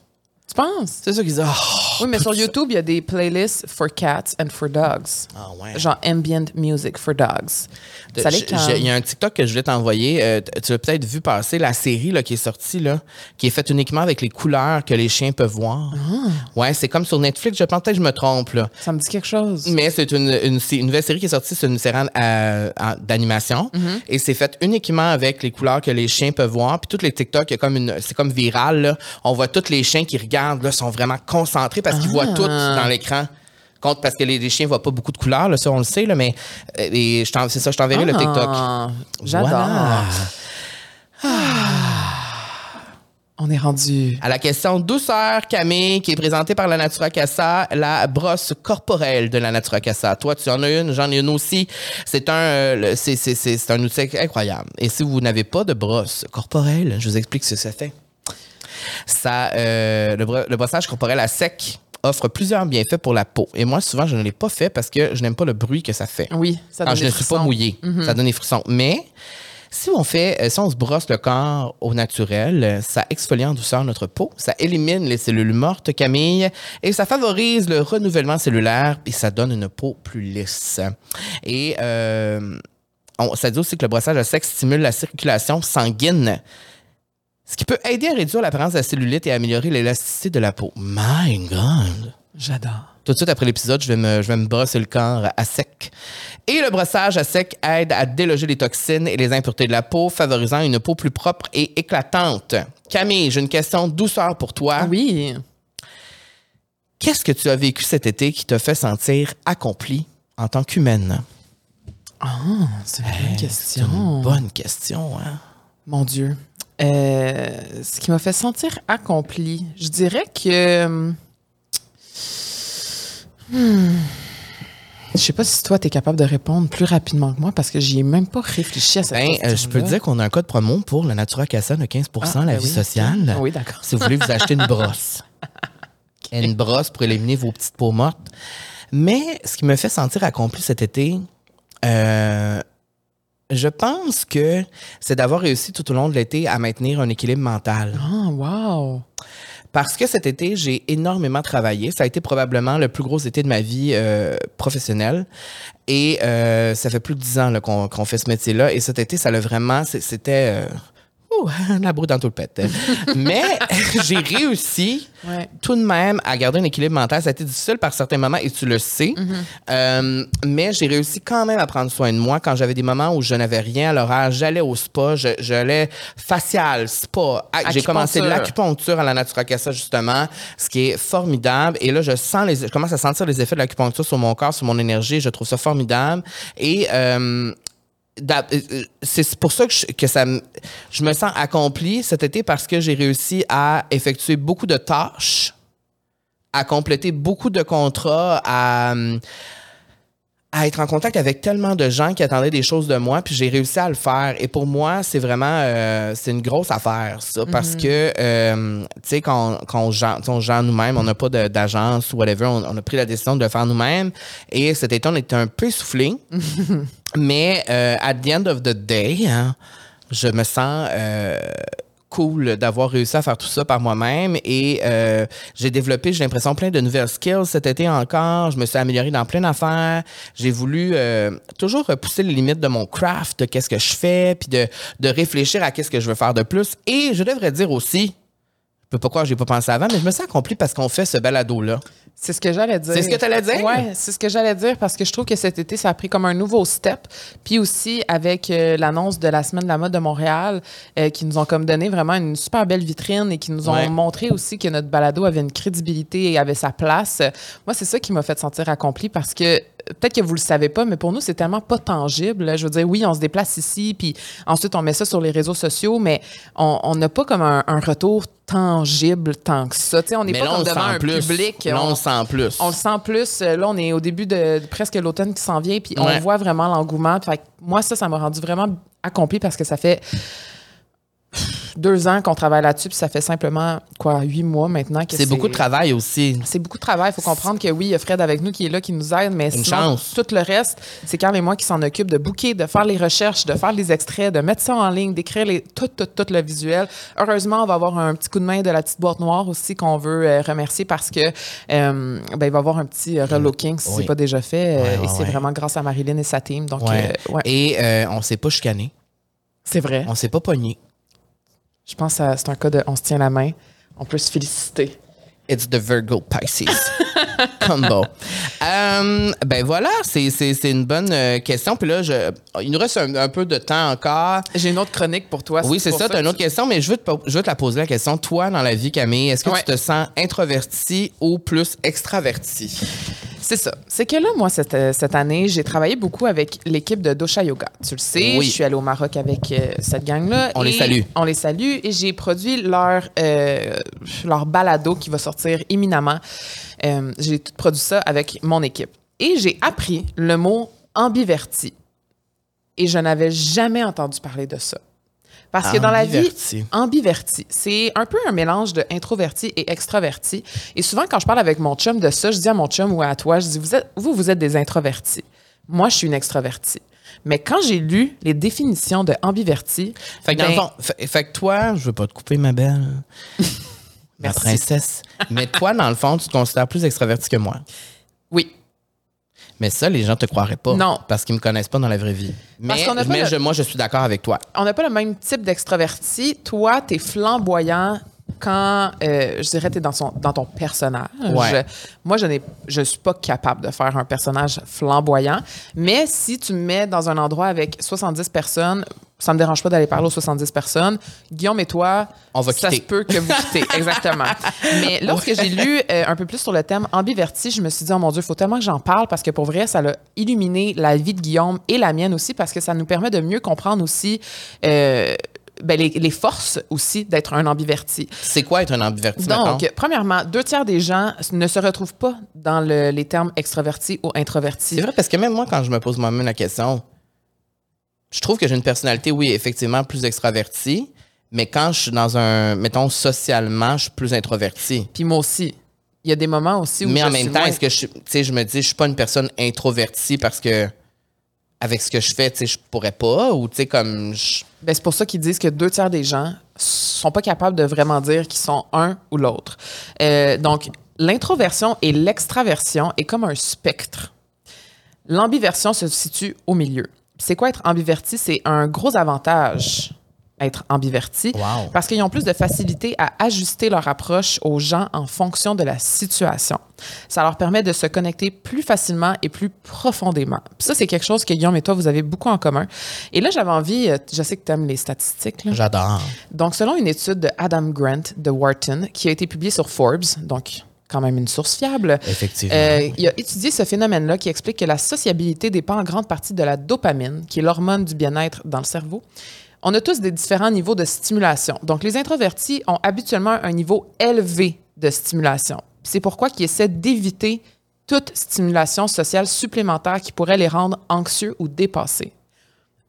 Tu penses? C'est sûr qu'ils disent, oh, Oui, mais sur. YouTube, il y a des playlists for cats and for dogs. Ah ouais. Genre ambient music for dogs. Il y a un TikTok que je voulais t'envoyer. euh, tu l'as peut-être vu passer la série là, qui est sortie, là, qui est faite uniquement avec les couleurs que les chiens peuvent voir. Ah. Ouais, c'est comme sur Netflix. Je pense peut-être que je me trompe. Là. Ça me dit quelque chose. Mais c'est une, une, une nouvelle série qui est sortie, c'est une série euh, d'animation. Mm-hmm. Et c'est fait uniquement avec les couleurs que les chiens peuvent voir. Puis toutes les TikTok, comme c'est comme viral. Là. On voit tous les chiens qui regardent, là, sont vraiment concentrés parce qu'ils voient Ah. tout dans l'écran. Contre, parce que les, les chiens voient pas beaucoup de couleurs, là, ça on le sait, là, mais euh, c'est ça, je t'enverrai le TikTok. Ah, J'adore. Voilà. On est rendu. À la question douceur, Camille, qui est présentée par la Natura Casa, la brosse corporelle de la Natura Casa. Toi, tu en as une, j'en ai une aussi. C'est un, euh, c'est un outil incroyable. Et si vous n'avez pas de brosse corporelle, je vous explique ce que ça fait. Ça, euh, le, le brossage corporel à sec offre plusieurs bienfaits pour la peau. Et moi, souvent, je ne l'ai pas fait parce que je n'aime pas le bruit que ça fait. Oui, ça quand donne je des ne suis pas frissons. mouillé. Ça donne des frissons. Mais si on fait, euh, si on se brosse le corps au naturel, ça exfolie en douceur notre peau, ça élimine les cellules mortes, Camille, et ça favorise le renouvellement cellulaire et ça donne une peau plus lisse. Et euh, on- ça dit aussi que le brossage à sec stimule la circulation sanguine. Ce qui peut aider à réduire l'apparence de la cellulite et à améliorer l'élasticité de la peau. My God! J'adore. Tout de suite après l'épisode, je vais me, je vais me brosser le corps à sec. Et le brossage à sec aide à déloger les toxines et les impuretés de la peau, favorisant une peau plus propre et éclatante. Camille, j'ai une question douceur pour toi. Oui. Qu'est-ce que tu as vécu cet été qui t'a fait sentir accomplie en tant qu'humaine? C'est une bonne question. une bonne question, hein? Mon Dieu. Euh, ce qui m'a fait sentir accomplie, je dirais que. Hmm, je sais pas si toi, tu es capable de répondre plus rapidement que moi parce que j'y ai même pas réfléchi à cette Ben, question. euh, je peux te dire qu'on a un code promo pour la Natura Casa de 15 Ah, la ben vie oui, sociale. Oui, d'accord. si vous voulez vous acheter une brosse. Une brosse pour éliminer vos petites peaux mortes. Mais ce qui me fait sentir accompli cet été, euh, je pense que c'est d'avoir réussi tout au long de l'été à maintenir un équilibre mental. Ah, wow. Parce que cet été, j'ai énormément travaillé. Ça a été probablement le plus gros été de ma vie euh, professionnelle. Et euh, ça fait plus de dix ans qu'on fait ce métier-là. Et cet été, ça l'a vraiment... C'était... Euh, ouh, la boue dans tout le pet. Mais j'ai réussi Ouais. tout de même à garder un équilibre mental. Ça a été difficile par certains moments et tu le sais. Euh, mais j'ai réussi quand même à prendre soin de moi. Quand j'avais des moments où je n'avais rien à l'horaire, j'allais au spa, j'allais facial, spa. Ah, J'ai commencé Acupuncture. l'acupuncture à la Natura Casa, justement, ce qui est formidable. Et là, je sens les, je commence à sentir les effets de l'acupuncture sur mon corps, sur mon énergie. Je trouve ça formidable. Et, euh, c'est pour ça que, je, que ça me- je me sens accompli cet été parce que j'ai réussi à effectuer beaucoup de tâches, à compléter beaucoup de contrats, à, à être en contact avec tellement de gens qui attendaient des choses de moi, puis j'ai réussi à le faire. Et pour moi, c'est vraiment, euh, c'est une grosse affaire, ça, parce que, euh, tu sais, quand, quand on gère, on nous-mêmes, on n'a pas d'agence ou whatever, on, on a pris la décision de le faire nous-mêmes. Et cet été, on était un peu essoufflé. Mais euh, at the end of the day, hein, je me sens euh, cool d'avoir réussi à faire tout ça par moi-même et euh, j'ai développé, j'ai l'impression, plein de nouvelles skills cet été encore. Je me suis amélioré dans plein d'affaires. J'ai voulu euh, toujours repousser les limites de mon craft, de qu'est-ce que je fais, puis de, de réfléchir à qu'est-ce que je veux faire de plus. Et je devrais dire aussi, je peux pas croire que j'ai pas pensé avant, mais je me sens accompli parce qu'on fait ce balado-là. C'est ce que j'allais dire. C'est ce que t'allais dire? Ouais, c'est ce que j'allais dire parce que je trouve que cet été, ça a pris comme un nouveau step. Puis aussi avec euh, l'annonce de la Semaine de la mode de Montréal, euh, qui nous ont comme donné vraiment une super belle vitrine et qui nous ont Ouais. montré aussi que notre balado avait une crédibilité et avait sa place. Moi, c'est ça qui m'a fait sentir accompli parce que peut-être que vous le savez pas, mais pour nous, c'est tellement pas tangible. Je veux dire, oui, on se déplace ici, puis ensuite on met ça sur les réseaux sociaux, mais on on n'a pas comme un, un retour tangible tant que ça. Tu sais, on n'est Mais pas là, on comme devant un plus. public. Là, on On- le sent plus. on le sent plus. Euh, Là, on est au début de, de presque l'automne qui s'en vient, puis Ouais. on voit vraiment l'engouement. Fait que moi, ça, ça m'a rendu vraiment accompli parce que ça fait deux ans qu'on travaille là-dessus, puis ça fait simplement, quoi, huit mois maintenant que C'est beaucoup de travail aussi. C'est beaucoup de travail. Il faut comprendre que oui, il y a Fred avec nous qui est là, qui nous aide, mais Une sinon, chance. tout le reste, c'est Carl et moi qui s'en occupent de booker, de faire les recherches, de faire les extraits, de mettre ça en ligne, d'écrire les, tout, tout, tout le visuel. Heureusement, on va avoir un petit coup de main de la petite boîte noire aussi qu'on veut euh, remercier parce que euh, ben, il va y avoir un petit euh, relooking si Oui. c'est pas déjà fait. euh, Ouais, et c'est ouais. vraiment grâce à Marilyn et sa team. Donc, Et on s'est pas chicané. c'est vrai. On s'est pas pogné. Je pense que c'est un cas de on se tient la main. On peut se féliciter. It's the Virgo Pisces combo. Euh, ben voilà, c'est, c'est, c'est une bonne euh, question. Puis là, je, il nous reste un, un peu de temps encore. J'ai une autre chronique pour toi. Oui, c'est pour ça, tu as une autre question, mais je veux, te, je veux te la poser la question. Toi, dans la vie, Camille, est-ce que Ouais. tu te sens introverti ou plus extraverti? C'est ça. C'est que là, moi, cette, euh, cette année, j'ai travaillé beaucoup avec l'équipe de Dosha Yoga. Tu le sais, Oui. je suis allée au Maroc avec euh, cette gang-là. On les salue. On les salue et j'ai produit leur, euh, leur balado qui va sortir imminemment. Euh, j'ai tout produit ça avec mon équipe. Et j'ai appris le mot ambiverti. Et je n'avais jamais entendu parler de ça. Parce que dans la vie, Ambiverti. c'est un peu un mélange de introverti et extraverti. Et souvent, quand je parle avec mon chum de ça, je dis à mon chum ou à toi, je dis, vous, êtes, vous, vous êtes des introvertis. Moi, je suis une extravertie. Mais quand j'ai lu les définitions de ambiverti, Fait que, dans ben, le fond, fait, fait que toi, je veux pas te couper, ma belle. ma Merci. princesse. Mais toi, dans le fond, tu te considères plus extraverti que moi. oui, Mais ça, les gens te croiraient pas. Non. Parce qu'ils me connaissent pas dans la vraie vie. Mais, le- je- moi, je suis d'accord avec toi. on n'a pas le même type d'extraverti. Toi, tu es flamboyant quand, euh, je dirais, tu es dans, son, dans ton personnage. Ouais. Moi, je ne je suis pas capable de faire un personnage flamboyant. Mais si tu me mets dans un endroit avec 70 personnes, ça me dérange pas d'aller parler aux 70 personnes. Guillaume et toi, On va ça quitter. se peut que vous quittez. Exactement. Mais lorsque j'ai lu euh, un peu plus sur le thème ambiverti, je me suis dit, oh mon Dieu, il faut tellement que j'en parle parce que pour vrai, ça a illuminé la vie de Guillaume et la mienne aussi parce que ça nous permet de mieux comprendre aussi euh, ben, les, les forces aussi d'être un ambiverti. C'est quoi être un ambiverti, Donc, mettons? premièrement, deux tiers des gens ne se retrouvent pas dans le- les termes extraverti ou introverti. C'est vrai, parce que même moi, quand je me pose moi-même la question, je trouve que j'ai une personnalité, oui, effectivement, plus extravertie, mais quand je suis dans un, mettons, socialement, je suis plus introverti. Puis moi aussi. Il y a des moments aussi où Mais je en suis même temps, moins- est-ce que je, me dis, je suis pas une personne introvertie parce que avec ce que je fais, tu sais, je pourrais pas, ou tu sais, comme, je- Ben, c'est pour ça qu'ils disent que deux tiers des gens sont pas capables de vraiment dire qu'ils sont un ou l'autre. Euh, donc, l'introversion et l'extraversion est comme un spectre. L'ambiversion se situe au milieu. C'est quoi être ambiverti? C'est un gros avantage être ambiverti Wow. parce qu'ils ont plus de facilité à ajuster leur approche aux gens en fonction de la situation. Ça leur permet de se connecter plus facilement et plus profondément. Puis ça, c'est quelque chose que Guillaume et toi, vous avez beaucoup en commun. Et là, j'avais envie, euh, je sais que tu aimes les statistiques, j'adore. Donc, selon une étude de Adam Grant de Wharton, qui a été publiée sur Forbes, donc quand même une source fiable, Effectivement. euh, il a étudié ce phénomène-là qui explique que la sociabilité dépend en grande partie de la dopamine, qui est l'hormone du bien-être dans le cerveau. On a tous des différents niveaux de stimulation. Donc, les introvertis ont habituellement un niveau élevé de stimulation. C'est pourquoi ils essaient d'éviter toute stimulation sociale supplémentaire qui pourrait les rendre anxieux ou dépassés.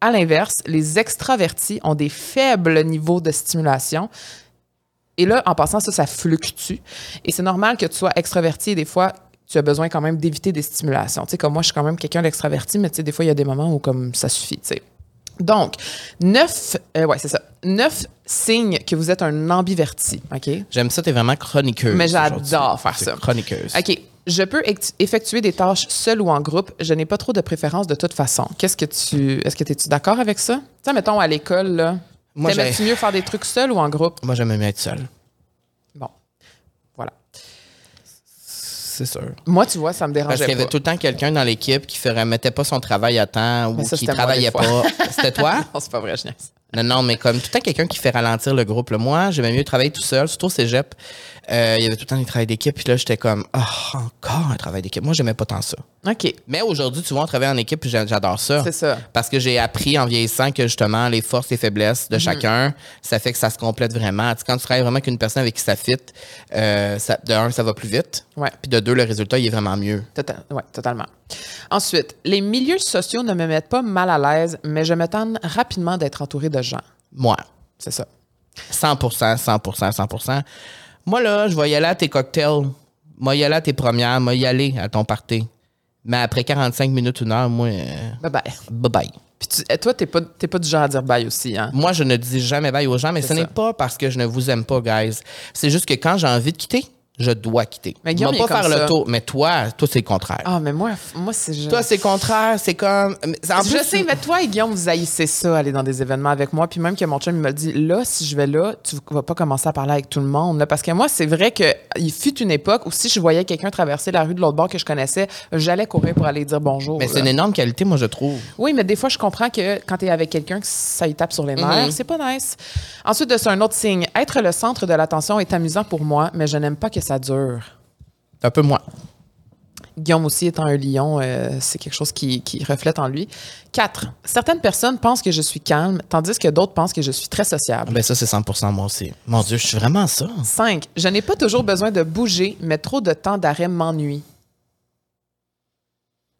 À l'inverse, les extravertis ont des faibles niveaux de stimulation. Et là, en passant, ça, ça fluctue. Et c'est normal que tu sois extraverti et des fois, tu as besoin quand même d'éviter des stimulations. Tu sais, comme moi, je suis quand même quelqu'un d'extraverti, mais tu sais, des fois, il y a des moments où comme ça suffit, tu sais. Donc, neuf, euh, ouais, c'est ça. Neuf signes que vous êtes un ambiverti, OK? J'aime ça, t'es vraiment chroniqueuse. Mais j'adore faire ça. Chroniqueuse. OK. Je peux effectuer des tâches seul ou en groupe. Je n'ai pas trop de préférence de toute façon. Qu'est-ce que tu. Est-ce que tu es d'accord avec ça? Tu sais, mettons à l'école, là. Moi, T'aimais-tu mieux faire des trucs seul ou en groupe? Moi, j'aime mieux être seul. Bon. Voilà. C'est sûr. Moi, tu vois, ça me Parce dérangeait qu'il y avait pas. tout le temps quelqu'un dans l'équipe qui ne remettait pas son travail à temps ou ça, qui moi, travaillait pas. C'était toi? Non, c'est pas vrai, je niaise. Non, non, mais comme tout le temps quelqu'un qui fait ralentir le groupe. là. Moi, j'aimais mieux travailler tout seul, surtout au cégep. Euh, il y avait tout le temps des travails d'équipe. Puis là, j'étais comme, ah, encore un travail d'équipe. Moi, j'aimais pas tant ça. OK. Mais aujourd'hui, tu vois, on travaille en équipe, puis j'a- j'adore ça. C'est ça. Parce que j'ai appris en vieillissant que justement, les forces et faiblesses de chacun, ça fait que ça se complète vraiment. Tu sais, quand tu travailles vraiment avec une personne avec qui ça fit, euh, ça, de un, ça va plus vite. Ouais. Puis de deux, le résultat, il est vraiment mieux. Total- ouais, totalement. Ensuite, les milieux sociaux ne me mettent pas mal à l'aise, mais je me tente rapidement d'être entouré de gens. Moi. C'est ça. 100% 100% 100% Moi, là, je vais y aller à tes cocktails. Moi, y aller à tes premières. Moi, y aller à ton party. Mais après 45 minutes, une heure, moi, euh, Bye bye. bye bye. Puis tu- eh, toi, t'es pas, pas du genre à dire bye aussi, hein? Moi, je ne dis jamais bye aux gens, mais ce n'est pas parce que je ne vous aime pas, guys. C'est juste que quand j'ai envie de quitter, je dois quitter. Mais Guillaume, il pas faire le tour. Mais toi, toi, c'est le contraire. Ah, mais moi, moi c'est. je- Toi, c'est le contraire. C'est comme. En je plus, sais, mais toi et Guillaume, vous haïssez ça, aller dans des événements avec moi. Puis même que mon chum, il me dit, là, si je vais là, tu vas pas commencer à parler avec tout le monde. Là, parce que moi, c'est vrai qu'il fut une époque où si je voyais quelqu'un traverser la rue de l'autre bord que je connaissais, j'allais courir pour aller dire bonjour. Mais c'est une énorme qualité, moi, je trouve. Oui, mais des fois, je comprends que quand tu es avec quelqu'un, que ça y tape sur les nerfs. C'est pas nice. Ensuite de ça, un autre signe. Être le centre de l'attention est amusant pour moi, mais je n'aime pas que ça dure. Un peu moi. Guillaume aussi étant un lion, euh, c'est quelque chose qui, qui reflète en lui. Quatre. Certaines personnes pensent que je suis calme, tandis que d'autres pensent que je suis très sociable. Ben, ça, c'est 100 moi aussi. Mon Dieu, je suis vraiment ça. Cinq. Je n'ai pas toujours besoin de bouger, mais trop de temps d'arrêt m'ennuie.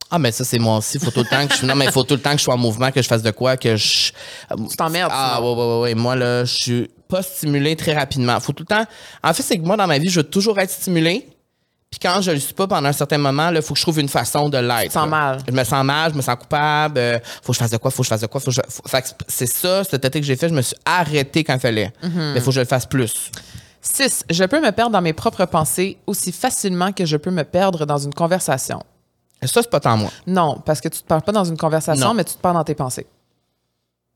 Ah, mais ça, c'est moi aussi. Faut tout le temps que je Non, mais il faut tout le temps que je sois en mouvement, que je fasse de quoi, que je. Tu t'emmerdes. Ah, ouais, ouais, ouais, ouais. Moi, là, je suis pas stimulé très rapidement. Faut tout le temps. En fait, c'est que moi, dans ma vie, je veux toujours être stimulé. Puis quand je le suis pas pendant un certain moment, il faut que je trouve une façon de l'être. te sens là. mal. Je me sens mal, je me sens coupable. euh, faut que je fasse de quoi, faut que je fasse de quoi. Faut que je... faut- Fait que c'est ça, cet été que j'ai fait, je me suis arrêté quand il fallait. Mhm. Mais faut que je le fasse plus. Six. Je peux me perdre dans mes propres pensées aussi facilement que je peux me perdre dans une conversation. Ça, c'est pas tant moi. Non, parce que tu te parles pas dans une conversation, Non. mais tu te parles dans tes pensées.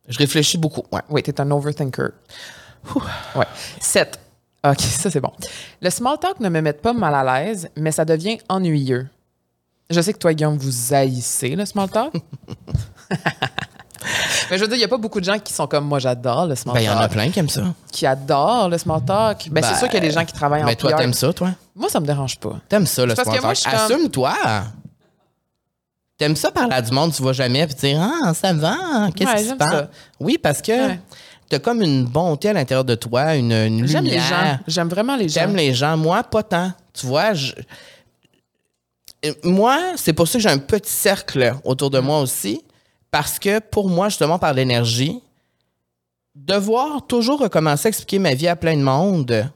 Je réfléchis beaucoup. Ouais. Oui, tu es un overthinker. Ouais. 7. OK, ça c'est bon. Le small talk ne me met pas mal à l'aise, mais ça devient ennuyeux. Je sais que toi, Guillaume, vous haïssez le small talk. mais je veux dire, il n'y a pas beaucoup de gens qui sont comme moi, j'adore le small Ben, il y en a plein qui aiment ça. Qui adorent le small talk. Ben, c'est Ben, sûr qu'il y a des gens qui travaillent en Mais toi, PR. t'aimes ça, toi? Moi, ça me dérange pas. T'aimes ça, le Parce que small moi, talk. je suis comme- Assume-toi. T'aimes ça parler à du monde, tu vois jamais, puis dire Ah, ça va, qu'est-ce Ouais, qui se passe? ça. Oui, parce que Ouais. t'as comme une bonté à l'intérieur de toi, une, une J'aime les gens. J'aime vraiment les gens. J'aime les gens. Moi, pas tant. Tu vois, je- Euh, moi, c'est pour ça que j'ai un petit cercle autour de moi aussi. Parce que pour moi, justement, par l'énergie, devoir toujours recommencer à expliquer ma vie à plein de monde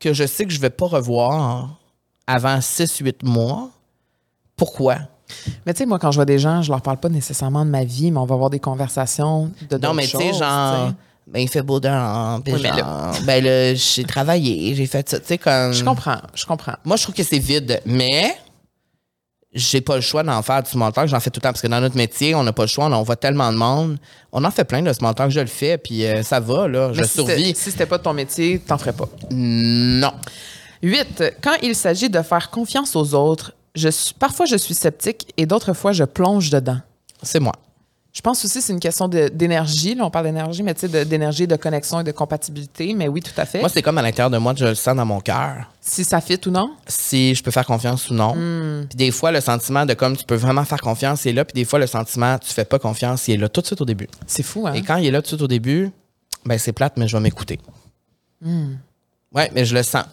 que je sais que je vais pas revoir avant 6-8 mois. Pourquoi? Mais tu sais, moi, quand je vois des gens, je leur parle pas nécessairement de ma vie, mais on va avoir des conversations de Non, mais tu sais, genre, ben, il fait beau dehors, puis Oui, ben là, j'ai travaillé, j'ai fait ça, tu sais, comme... Je comprends, je comprends. Moi, je trouve que c'est vide, mais j'ai pas le choix d'en faire du small talk. J'en fais tout le temps parce que dans notre métier, on n'a pas le choix. On, on voit tellement de monde. On en fait plein de small talk. Je le fais, puis euh, ça va, là. je Mais si c'était- survis. Si c'était pas ton métier, t'en ferais pas. Non. 8. Quand il s'agit de faire confiance aux autres, je suis, parfois je suis sceptique et d'autres fois je plonge dedans. C'est moi. Je pense aussi que c'est une question d'énergie. Là, on parle d'énergie, mais tu sais, d'énergie, de connexion et de compatibilité. Mais oui, tout à fait. Moi, c'est comme à l'intérieur de moi, je le sens dans mon cœur. si ça fit ou non? Si je peux faire confiance ou non. Hmm. Puis des fois, le sentiment de comme tu peux vraiment faire confiance, il est là. Puis des fois, le sentiment, tu fais pas confiance, il est là tout de suite au début. C'est fou, hein? Et quand il est là tout de suite au début, ben c'est plate, mais je vais m'écouter. Hmm. Ouais, mais je le sens.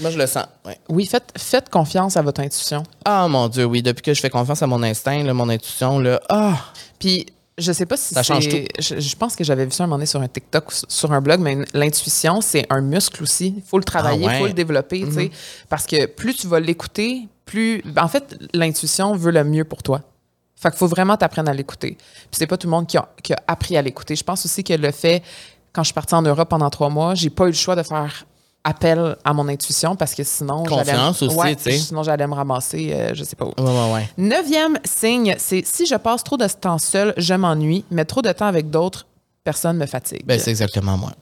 Moi, je le sens. Ouais. Oui, faites, faites confiance à votre intuition. Ah mon Dieu, oui. Depuis que je fais confiance à mon instinct, là, mon intuition, là, ah, Puis, je sais pas si Ça change c'est- Je, je pense que j'avais vu ça un moment donné sur un TikTok ou sur un blog, mais l'intuition, c'est un muscle aussi. Il faut le travailler, il Ah ouais. faut le développer, tu sais. Parce que plus tu vas l'écouter, plus. En fait, l'intuition veut le mieux pour toi. Fait qu'il faut vraiment t'apprendre à l'écouter. Puis c'est pas tout le monde qui a, qui a appris à l'écouter. Je pense aussi que le fait, quand je suis partie en Europe pendant trois mois, j'ai pas eu le choix de faire appel à mon intuition parce que sinon. j'allais- Confiance aussi, Ouais, tu sais. Sinon, j'allais me ramasser, euh, je sais pas où. ouais, ouais. Neuvième signe, c'est si je passe trop de temps seul, je m'ennuie, mais trop de temps avec d'autres personnes me fatigue. Ben, c'est exactement moi.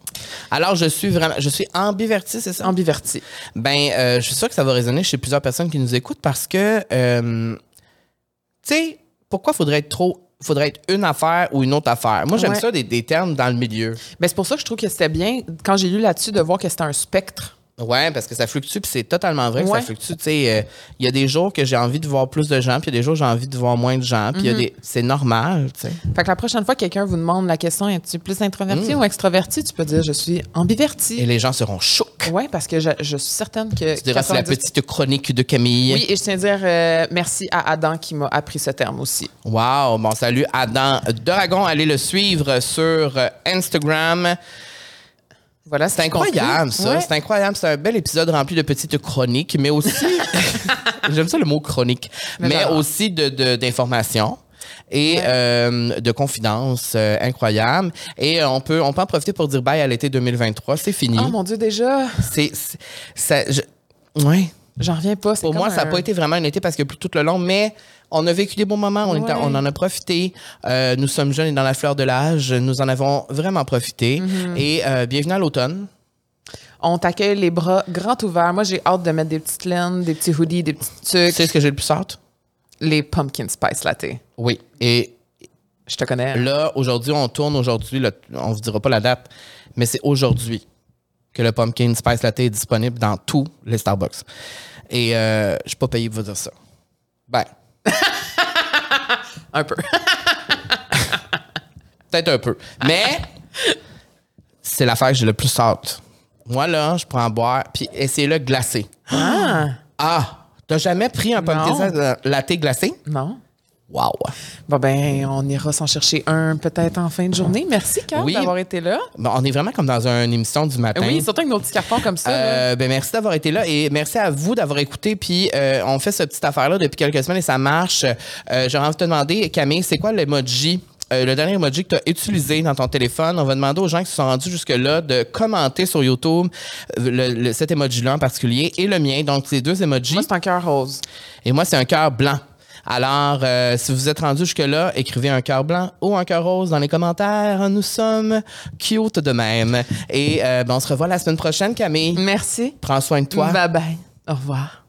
Alors, je suis vraiment, je suis ambiverti, c'est ça? ambiverti. Ben, euh, je suis sûr que ça va résonner chez plusieurs personnes qui nous écoutent parce que, euh, tu sais, pourquoi faudrait être trop, faudrait être une affaire ou une autre affaire? Moi, j'aime Ouais. ça des, des termes dans le milieu. Ben, c'est pour ça que je trouve que c'était bien, quand j'ai lu là-dessus, de voir que c'était un spectre. Ouais, parce que ça fluctue, puis c'est totalement vrai que Ouais. ça fluctue. Tu sais, euh, il y a des jours que j'ai envie de voir plus de gens, puis il y a des jours que j'ai envie de voir moins de gens, puis Mhm. des, c'est normal, tu sais. Fait que la prochaine fois que quelqu'un vous demande la question, es-tu plus introverti ou extroverti, tu peux dire je suis Et ambiverti. les gens seront chocs. Ouais, parce que je, je suis certaine que. Tu diras, c'est la 90 petite chronique de Camille. Oui, et je tiens à dire euh, merci à Adam qui m'a appris ce terme aussi. Wow, bon salut Adam Dragon, allez le suivre sur euh, Instagram. Voilà, C'est incroyable, ça. Ouais. C'est incroyable. C'est un bel épisode rempli de petites chroniques, mais aussi. J'aime ça le mot chronique. Mais aussi de, de- d'informations. Et euh, de confidences euh, incroyables. Et euh, on, peut, on peut en profiter pour dire bye à l'été 2023. C'est fini. Oh mon Dieu, déjà, c'est, c'est- ça, je- ouais. j'en reviens pas. Pour moi, ça n'a pas été vraiment un été parce que tout le long, mais on a vécu des bons moments, on, en a profité. Euh, nous sommes jeunes et dans la fleur de l'âge, nous en avons vraiment profité. Mm-hmm. Et euh, bienvenue à l'automne. On t'accueille les bras grands ouverts. Moi, j'ai hâte de mettre des petites laines, des petits hoodies, des petits Tu trucs. sais ce que j'ai le plus hâte? Les pumpkin spice latte. Oui. Et Je te connais. hein. là, aujourd'hui, on tourne aujourd'hui, le- on vous dira pas la date, mais c'est aujourd'hui que le Pumpkin Spice Latte est disponible dans tous les Starbucks. Et euh, je suis pas payé pour vous dire ça. Ben, Un peu. peut-être un peu. Mais c'est l'affaire que j'ai le plus hâte. Moi, là, je prends en boire, puis essayez-le glacé. Ah, Ah! T'as jamais pris un pumpkin latte glacé? non. Wow! Bon, ben, on ira s'en chercher un peut-être en fin de journée. Merci, Carl, Oui. d'avoir été là. Bon, on est vraiment comme dans une émission du matin. Oui, surtout avec nos petits cartons comme ça. Euh, ben merci d'avoir été là et merci à vous d'avoir écouté. Puis euh, on fait cette petite affaire-là depuis quelques semaines et ça marche. Euh, J'aurais envie de te demander, Camille, c'est quoi l'emoji? euh, le dernier emoji que tu as utilisé dans ton téléphone, on va demander aux gens qui se sont rendus jusque-là de commenter sur YouTube le- le- cet emoji-là en particulier et le mien. Donc, ces deux emojis. Moi, c'est un cœur rose. Et moi, c'est un cœur blanc. Alors, euh, si vous êtes rendu jusque-là, écrivez un cœur blanc ou un cœur rose dans les commentaires. Nous sommes cute de même. Et euh, ben, on se revoit la semaine prochaine, Camille. Merci. Prends soin de toi. Bye bye. Au revoir.